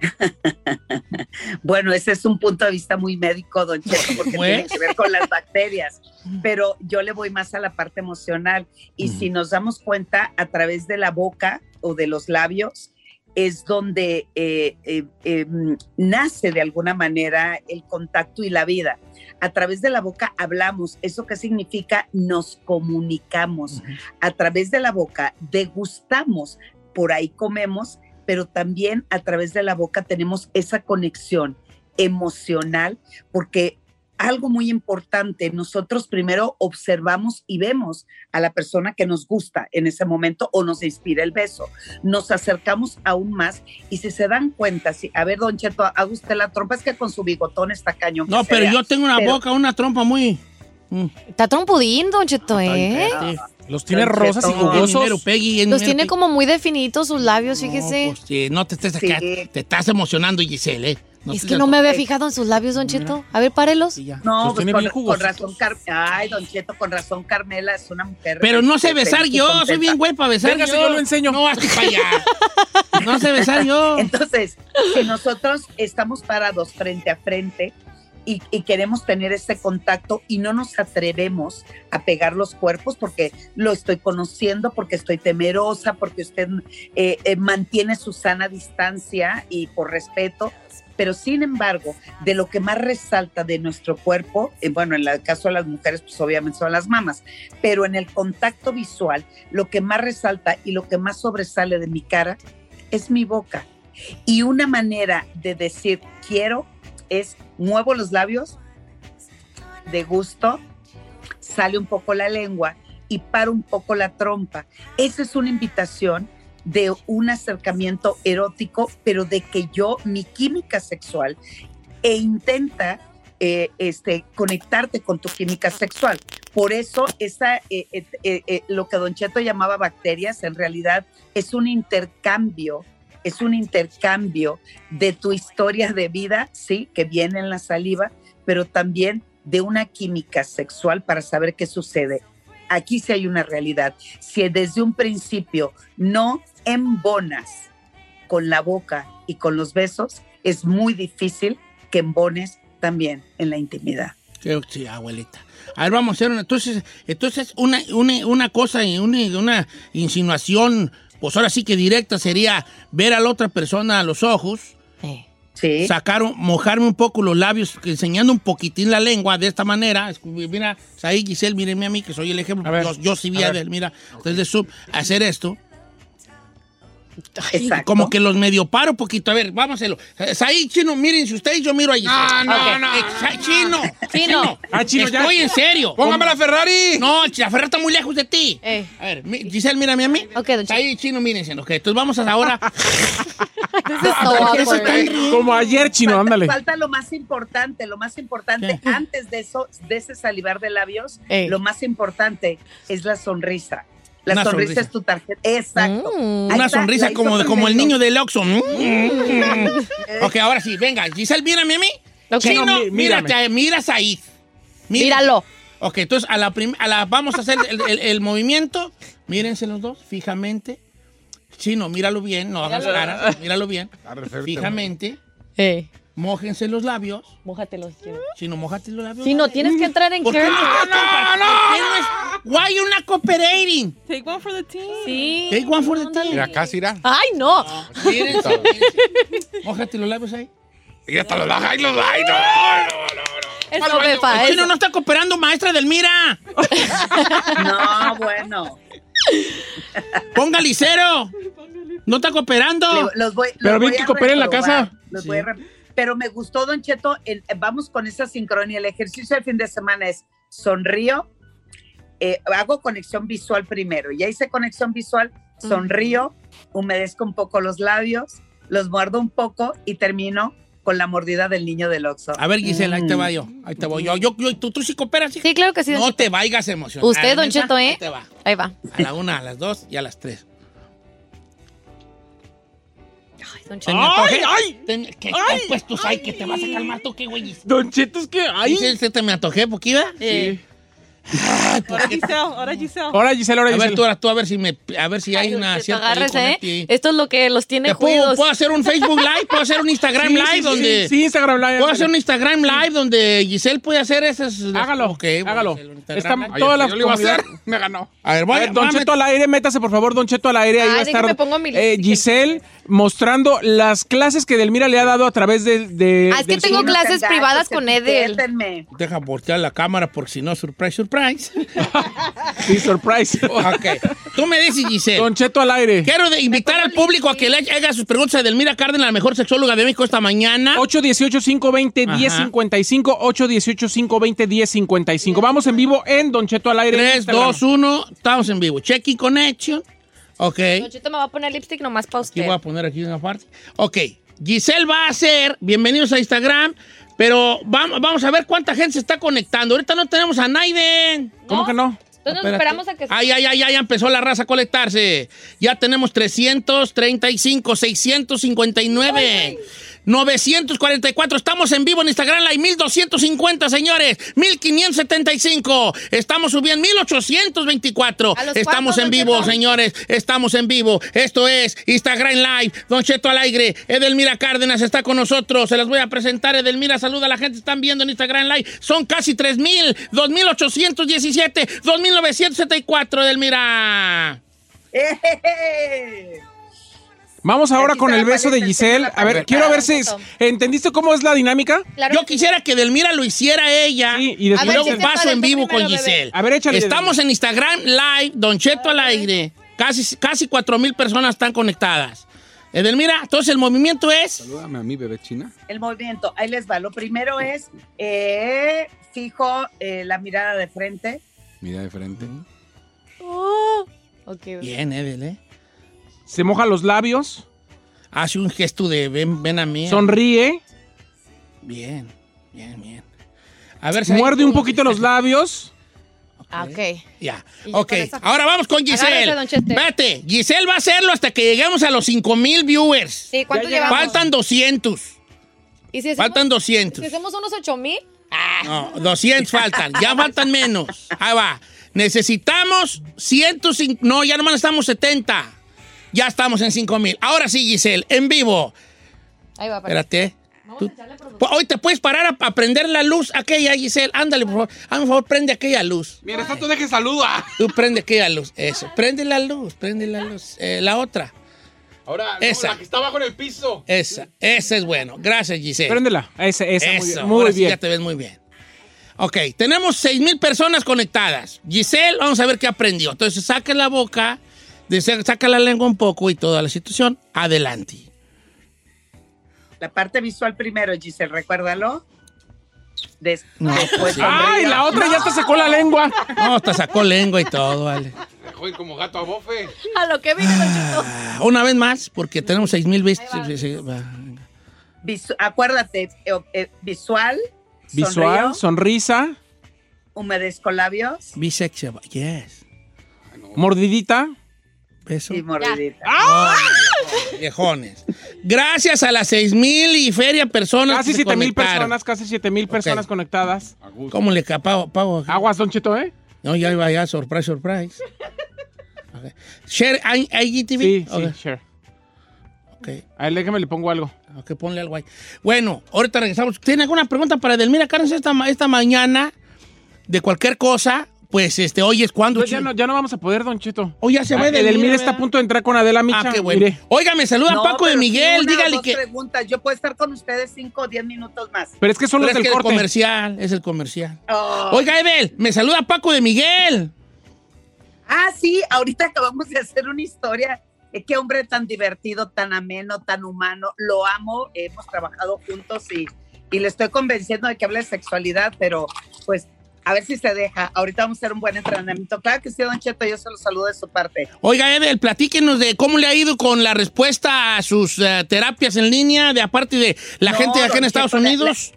Bueno, ese es un punto de vista muy médico, don Cheto, porque Pues. tiene que ver con las bacterias. Pero yo le voy más a la parte emocional. Y si nos damos cuenta, a través de la boca o de los labios, es donde eh, eh, eh, mm, nace de alguna manera el contacto y la vida. A través de la boca hablamos. ¿Eso qué significa? Nos comunicamos. A través de la boca degustamos, por ahí comemos, pero también a través de la boca tenemos esa conexión emocional, porque algo muy importante, nosotros primero observamos y vemos a la persona que nos gusta en ese momento o nos inspira el beso. Nos acercamos aún más y si se dan cuenta, si, a ver, don Cheto, haga usted la trompa, es que con su bigotón está cañón. No, pero yo tengo una Pero- boca, una trompa muy... mm. Está trompudín, Don Cheto, ¿eh? Los tiene Don rosas y Cheto. En jugosos. Los tiene Peggy. como muy definidos sus labios, fíjese. No, pues, sí, no te estés Sí. acá, te estás emocionando, Giselle, ¿eh? No es te que no me había fijado en sus labios, Don Cheto. A ver, párelos. Sí, ya. No, Los pues tiene con, bien con jugositos. razón, Car- ay, don Cheto, con razón Carmela es una mujer. Pero no sé besar feliz y yo, soy contenta. bien güey para besar Véngase, yo. lo enseño. No, hasta para allá. No sé besar yo. Entonces, si nosotros estamos parados frente a frente y, queremos tener ese contacto y no nos atrevemos a pegar los cuerpos porque lo estoy conociendo, porque estoy temerosa, porque usted eh, eh, mantiene su sana distancia y por respeto. Pero sin embargo, de lo que más resalta de nuestro cuerpo, eh, bueno, en el caso de las mujeres, pues obviamente son las mamas, pero en el contacto visual, lo que más resalta y lo que más sobresale de mi cara es mi boca. Y una manera de decir quiero es muevo los labios de gusto, sale un poco la lengua y paro un poco la trompa. Esa es una invitación de un acercamiento erótico, pero de que yo, mi química sexual, e intenta eh, este, conectarte con tu química sexual. Por eso, esa, eh, eh, lo que Don Cheto llamaba bacterias, en realidad es un intercambio, es un intercambio de tu historia de vida, sí, que viene en la saliva, pero también de una química sexual para saber qué sucede. Aquí sí hay una realidad. Si desde un principio no embonas con la boca y con los besos, es muy difícil que embones también en la intimidad. Sí, abuelita. A ver, vamos a hacer una. Entonces, entonces una, una, una cosa, una, una insinuación, pues ahora sí que directa sería ver a la otra persona a los ojos. Sacar, un- mojarme un poco los labios, enseñando un poquitín la lengua de esta manera. Mira, ahí Giselle, mírenme a mí, que soy el ejemplo. yo, yo sí vi a a ver. él, mira, desde sub, hacer esto. Exacto. Como que los medio paro un poquito. A ver, vamos a hacerlo. Ahí, chino, miren si ustedes, yo miro a Giselle. No, no, no. Exa- Chino, Chino. Ah, chino, ya. Estoy en serio. Póngame la Ferrari. No, la Ferrari está muy lejos de ti. Eh. A ver, Giselle, mírame a mí. Ok, don. Ahí, chino, mírense. Ok, entonces vamos a ahora. This is so ¿Por qué se awkward. están riendo? Como ayer, chino, falta, ándale. falta lo más importante, lo más importante, antes de eso, de ese salivar de labios, Ey. lo más importante es la sonrisa. La Una sonrisa, sonrisa. es tu tarjeta. Exacto. Mm. Una está, sonrisa como, de- como el niño del Oxxo. Mm. ok, ahora sí, venga. Giselle, mírame a mí. Chino, No, mí- mírame. mírate, mira a Said. Mira- Míralo. Ok, entonces a la, a la vamos a hacer el, el- el movimiento. Mírense los dos, fijamente. Chino, míralo bien, no hagas cara, míralo bien. Fijamente. Eh. Mójense los labios. Mójatelos, Chino. Chino, mójate los labios. Si no, tienes que entrar en ¿Por qué no? No, no, ¿Por qué no? Why you not cooperating? Take one for the team. Sí. Take one for the team. Mira, casi irá. Ay, no. Mírense, mírense. Mójate los labios ahí. Y hasta los baja y los. Ay, no, no, no, no. Eso, Pepa, El chino eso. no está cooperando, maestra del Mira. No, bueno. Ponga licero. No está cooperando. Le- los voy- Pero los bien que coopere en la casa. los Sí. voy a Pero me gustó, Don Cheto, el- vamos con esa sincronía. El ejercicio del fin de semana es sonrío, eh, hago conexión visual primero. Ya hice conexión visual, sonrío, humedezco un poco los labios, los muerdo un poco y termino con la mordida del niño del Oxxo. A ver, Gisela, ahí te va yo. Ahí te voy yo. yo, yo ¿tú, tú sí cooperas? Sí, claro que sí. No te vayas a emocionar. Usted, don. Cheto, ¿eh? Ahí te va. Ahí va. A la una, a las dos y a las tres. Ay, don ¿Te Cheto. ay! Te- ¿Qué ay, pues tú sabes que te vas a calmar tú, qué güey? Don Cheto, es que. ¡Ay! ¿Sí, sí te me antojé, poquita? Eh. ¿por Ahora? Giselle, ahora Giselle. Ahora, Gisela, ahora A ver, tú, ahora tú, a ver si, me, a ver si hay Ay, una cierta. ¿eh? Esto es lo que los tiene ¿Te puedo, puedo hacer un Facebook Live? ¿Puedo hacer un Instagram Sí, Live? sí, sí, donde Sí, Instagram Live. ¿Puedo hacer un Instagram Live donde Giselle puede hacer esas? Hágalo, Ok, voy a hágalo. Está- todas yo las lo iba a hacer. Me ganó. A ver, A voy ver, Don a Cheto al aire, métase por favor, Don Cheto al aire. Ahí va a déjame estar eh. Giselle mostrando las clases que Delmira le ha dado a través de. de- Ah, es que tengo clases privadas con Edel. Deja voltear la cámara porque si no, surprise, surprise. Sí, surprise. ok. Tú me dices, Giselle. Don Cheto al aire. Quiero de- invitar al público a que le haga sus preguntas a Delmira Cárdenas, la mejor sexóloga de México esta mañana. 818-520-1055, 818-520-1055. Vamos en vivo en Don Cheto al aire. en 3, Instagram. 2, 1, estamos en vivo. Checking connection. Ok. Don Cheto me va a poner lipstick nomás para Aquí usted. voy a poner aquí una parte. Ok. Giselle va a hacer, bienvenidos a Instagram, pero vamos, vamos a ver cuánta gente se está conectando. Ahorita no tenemos a Naiden. ¿Cómo que no? Entonces nos esperamos a que se... Ay, ay, ay, ay, ya empezó la raza a conectarse. Ya tenemos 335, 659, 944. Estamos en vivo en Instagram Live. 1250, señores. 1575. Estamos subiendo 1824. ¿A los Estamos en vivo, señores. Estamos en vivo. Esto es Instagram Live. Don Cheto al aire. Edelmira Cárdenas está con nosotros. Se las voy a presentar. Edelmira, saluda a la gente. Están viendo en Instagram Live. Son casi 3000. 2817. 2974, Edelmira. Vamos ahora con el beso de Giselle. A ver, quiero ver si... ¿Entendiste cómo es la dinámica? Yo quisiera que Delmira lo hiciera ella y y, después- luego A ver, Giselle, paso en vivo primero, con bebé. Giselle. A ver, échale, Estamos en Instagram Live, Don Cheto al aire. Casi, casi 4 mil personas están conectadas. Edelmira, entonces el movimiento es... Salúdame a mí, bebé china. El movimiento, ahí les va. Lo primero es eh, fijo eh, la mirada de frente. Mira de frente. Oh. Ok. Bien, Edel, ¿eh? Se moja los labios. Hace un gesto de ven, ven a mí. Sonríe. Bien, bien, bien. A ver, Muerde un ¿cómo- poquito los labios. Ah, ok. Ya. Ok, ahora vamos con Giselle. Vete, Giselle va a hacerlo hasta que lleguemos a los 5 mil viewers. Sí, ¿cuánto llevamos? Faltan 200. ¿Y si hacemos, Faltan 200. si hacemos unos 8 mil? No, 200 faltan. Ya faltan menos. Ahí va. Necesitamos 105. No, ya nomás estamos 70. Ya estamos en 5 mil. Ahora sí, Giselle, en vivo. Ahí va, para. Espérate. Tú- Pues, Hoy te puedes parar a, a prender la luz aquella, Giselle. Ándale, por favor. Hazme un favor, prende aquella luz. Mira, está tú deje saluda. Tú prende aquella luz. Eso. Prende la luz, prende la luz. Eh, la otra. Ahora, no, Esa. la que está abajo en el piso. Esa. Esa es bueno. Gracias, Giselle. Préndela. Esa, esa. Muy Eso, bien. ahora Muy sí bien. ya te ves muy bien. Ok, tenemos 6 mil personas conectadas. Giselle, vamos a ver qué aprendió. Entonces, saca la boca, de- saca la lengua un poco y toda la situación. Adelante. La parte visual primero, Giselle, recuérdalo. Des- No, después pues sí. ¡Ay, la otra ya te sacó la lengua! No, hasta sacó lengua y todo, vale. Dejó ir como gato a bofe. A lo que Cheto. Ah, Una vez más, porque tenemos 6 mil vistas. Sí, sí, va. Visu- acuérdate, eh, eh, visual, Visual, sonrío, sonrisa, humedezco labios Bisexual, yes. mordidita. Beso. y mordidita. Ay, viejones. Gracias a las 6 mil y feria personas. Casi que se 7 mil personas, casi 7 mil personas conectadas. ¿Cómo le capao? Pago? Aguas, Don Cheto, ¿eh? No, ya iba ya, surprise, surprise. Ok. Share I- IGTV. Sí, sí, Ok, sure. ok. A ver, déjame le pongo algo. Ok, ponle algo ahí. Bueno, ahorita regresamos. ¿Tiene alguna pregunta para Edelmira Carnes esta, ma- esta mañana? De cualquier cosa, pues este, hoy es cuando. Pues ya, no, ya no vamos a poder, Don Cheto. Hoy ya se va Ah, Edelmira, Edelmira está a punto de entrar con Adela Micha. Ah, qué bueno. Mire. Oiga, me saluda No, Paco de Miguel. una o dígale dos que. preguntas. Yo puedo estar con ustedes cinco o diez minutos más. Pero es que son Pero los es del que es el corte. comercial, es el comercial. Oh. Oiga, Edel, me saluda Paco de Miguel. Ah, sí, ahorita acabamos de hacer una historia. Qué hombre tan divertido, tan ameno, tan humano. Lo amo, hemos trabajado juntos y, y le estoy convenciendo de que hable de sexualidad, pero pues a ver si se deja. Ahorita vamos a hacer un buen entrenamiento. Claro que sí, Don Cheto, yo se lo saludo de su parte. Oiga, Edel, platíquenos de cómo le ha ido con la respuesta a sus eh, terapias en línea, de aparte de la No, gente de acá en Estados Cheto, le- Unidos.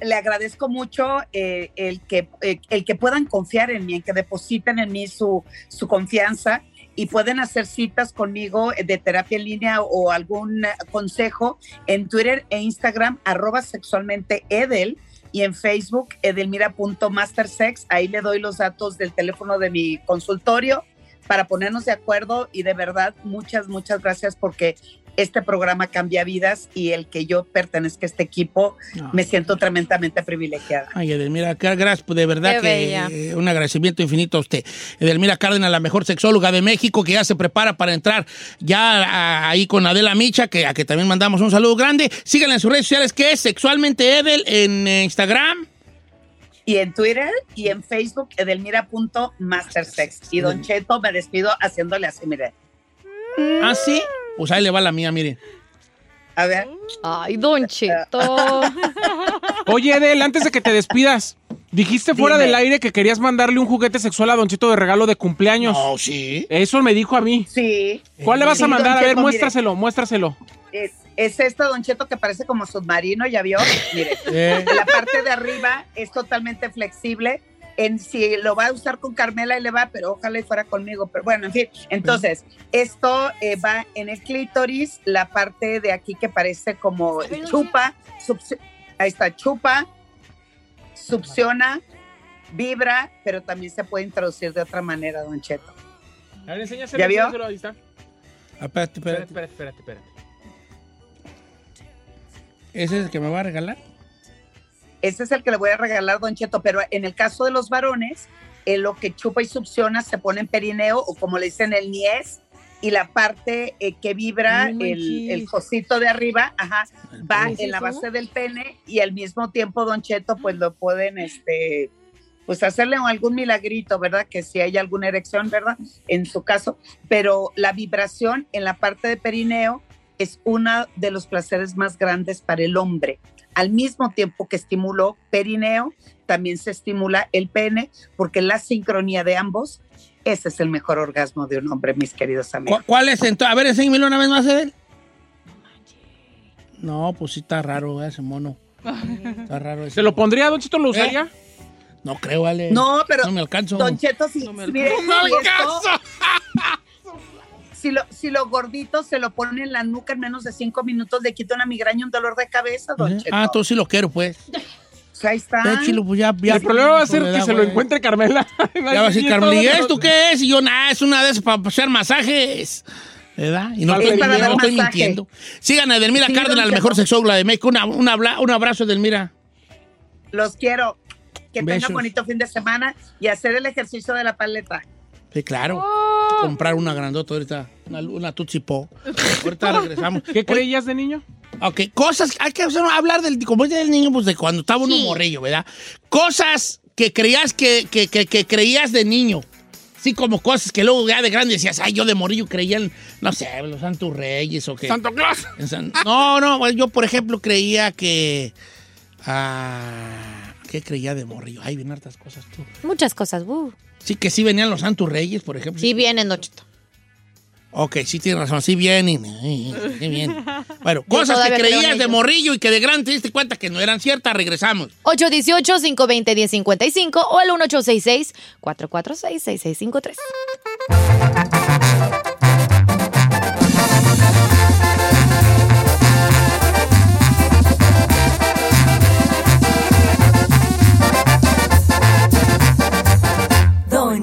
le agradezco mucho eh, el, que, eh, el que puedan confiar en mí, en que depositen en mí su, su confianza y pueden hacer citas conmigo de terapia en línea o algún eh, consejo en Twitter e Instagram, arroba sexualmente Edel y en Facebook edelmira.mastersex. Ahí le doy los datos del teléfono de mi consultorio para ponernos de acuerdo y de verdad muchas, muchas gracias porque este programa cambia vidas y el que yo pertenezca a este equipo No. me siento tremendamente privilegiada. Ay, Edelmira, qué gracias, de verdad Qué que bella. eh, un agradecimiento infinito a usted. Edelmira Cárdenas, la mejor sexóloga de México, que ya se prepara para entrar ya a- ahí con Adela Micha, que a que también mandamos un saludo grande. Síganla en sus redes sociales, que es Sexualmente Edel en eh, Instagram. Y en Twitter y en Facebook, edelmira.mastersex. Y Don Cheto me despido haciéndole así, mire. ¿Ah, sí? Pues ahí le va la mía, miren. A ver. Ay, Don Cheto. Oye, Edel, antes de que te despidas, dijiste fuera Dime. del aire que querías mandarle un juguete sexual a Don Cheto de regalo de cumpleaños. No, sí. Eso me dijo a mí. Sí. ¿Cuál le vas Sí, a mandar? Don A ver, Cheto, muéstraselo, muéstraselo. Es, es este Don Cheto que parece como submarino, ¿ya vio? Mire. Eh. La parte de arriba es totalmente flexible. En si lo va a usar con Carmela y le va, pero ojalá y fuera conmigo. Pero bueno, en fin, entonces, esto eh, va en el clítoris, la parte de aquí que parece como chupa, ahí está, chupa, succiona, vibra, pero también se puede introducir de otra manera, Don Cheto. A ver, enséñaselo, ¿Ya vio? ahí está. Ah, espérate. Espérate, espérate, espérate. ¿Ese es el que me va a regalar? Ese es el que le voy a regalar, Don Cheto, pero en el caso de los varones, eh, lo que chupa y succiona se pone en perineo o como le dicen el niés y la parte eh, que vibra, el, el cosito de arriba, ajá, va en la base del pene y al mismo tiempo, Don Cheto, pues lo pueden, este, pues hacerle algún milagrito, ¿verdad? Que si hay alguna erección, ¿verdad? En su caso, pero la vibración en la parte de perineo es uno de los placeres más grandes para el hombre. Al mismo tiempo que estimuló perineo, también se estimula el pene, porque la sincronía de ambos, ese es el mejor orgasmo de un hombre, mis queridos amigos. ¿Cu- ¿Cuál es entonces? A ver, enséñamelo una vez más, Edel. No, pues sí está raro ese mono. Está raro ese. ¿Se lo pondría, Don Chito? ¿Lo usaría? No creo, Ale. No, pero No me alcanzo. Don Cheto, si, No me mire, ¡No me esto- si lo, si lo gordito se lo pone en la nuca en menos de cinco minutos, le quita una migraña y un dolor de cabeza, Don Cheto. Ah, tú sí lo quiero, pues. Pues ahí está. Pues ya, ya. El problema va a ser que se lo encuentre Carmela. Ya va a decir Carmen, ¿y esto qué es? Y yo, nada, es una de esas para hacer masajes. ¿Verdad? Y no, Es estoy, para mintiendo, dar no estoy mintiendo. Sigan a Edelmira Sí, Cárdenas, la mejor sexóloga de México. Una, un, abla- un abrazo, Edelmira. Los quiero. Que Besos. tengan bonito fin de semana y hacer el ejercicio de la paleta. Sí, claro. Comprar una grandota ahorita, una, una Tootsie Pop. Ahorita regresamos. ¿Qué creías de niño? Ok, cosas, hay que hacer- hablar del, como es del niño, pues de cuando estaba uno morrillo, ¿verdad? Cosas que creías que, que, que, que creías de niño. Sí, como cosas que luego ya de grande decías, ay, yo de morillo creía en, no sé, los Santos Reyes o que... Santo Claus. San- No, no, yo por ejemplo creía que... ah, ¿Qué creía de morrillo? Ay, bien hartas cosas tú. Muchas cosas. uh. Sí, que sí venían los Santos Reyes, por ejemplo. Sí vienen, Don Cheto. Ok, sí tienes razón, sí vienen. Sí vienen. Bueno, cosas que creías de morrillo y que de grande te diste cuenta que no eran ciertas, regresamos. 818-520-1055 o el 1866-446-6653.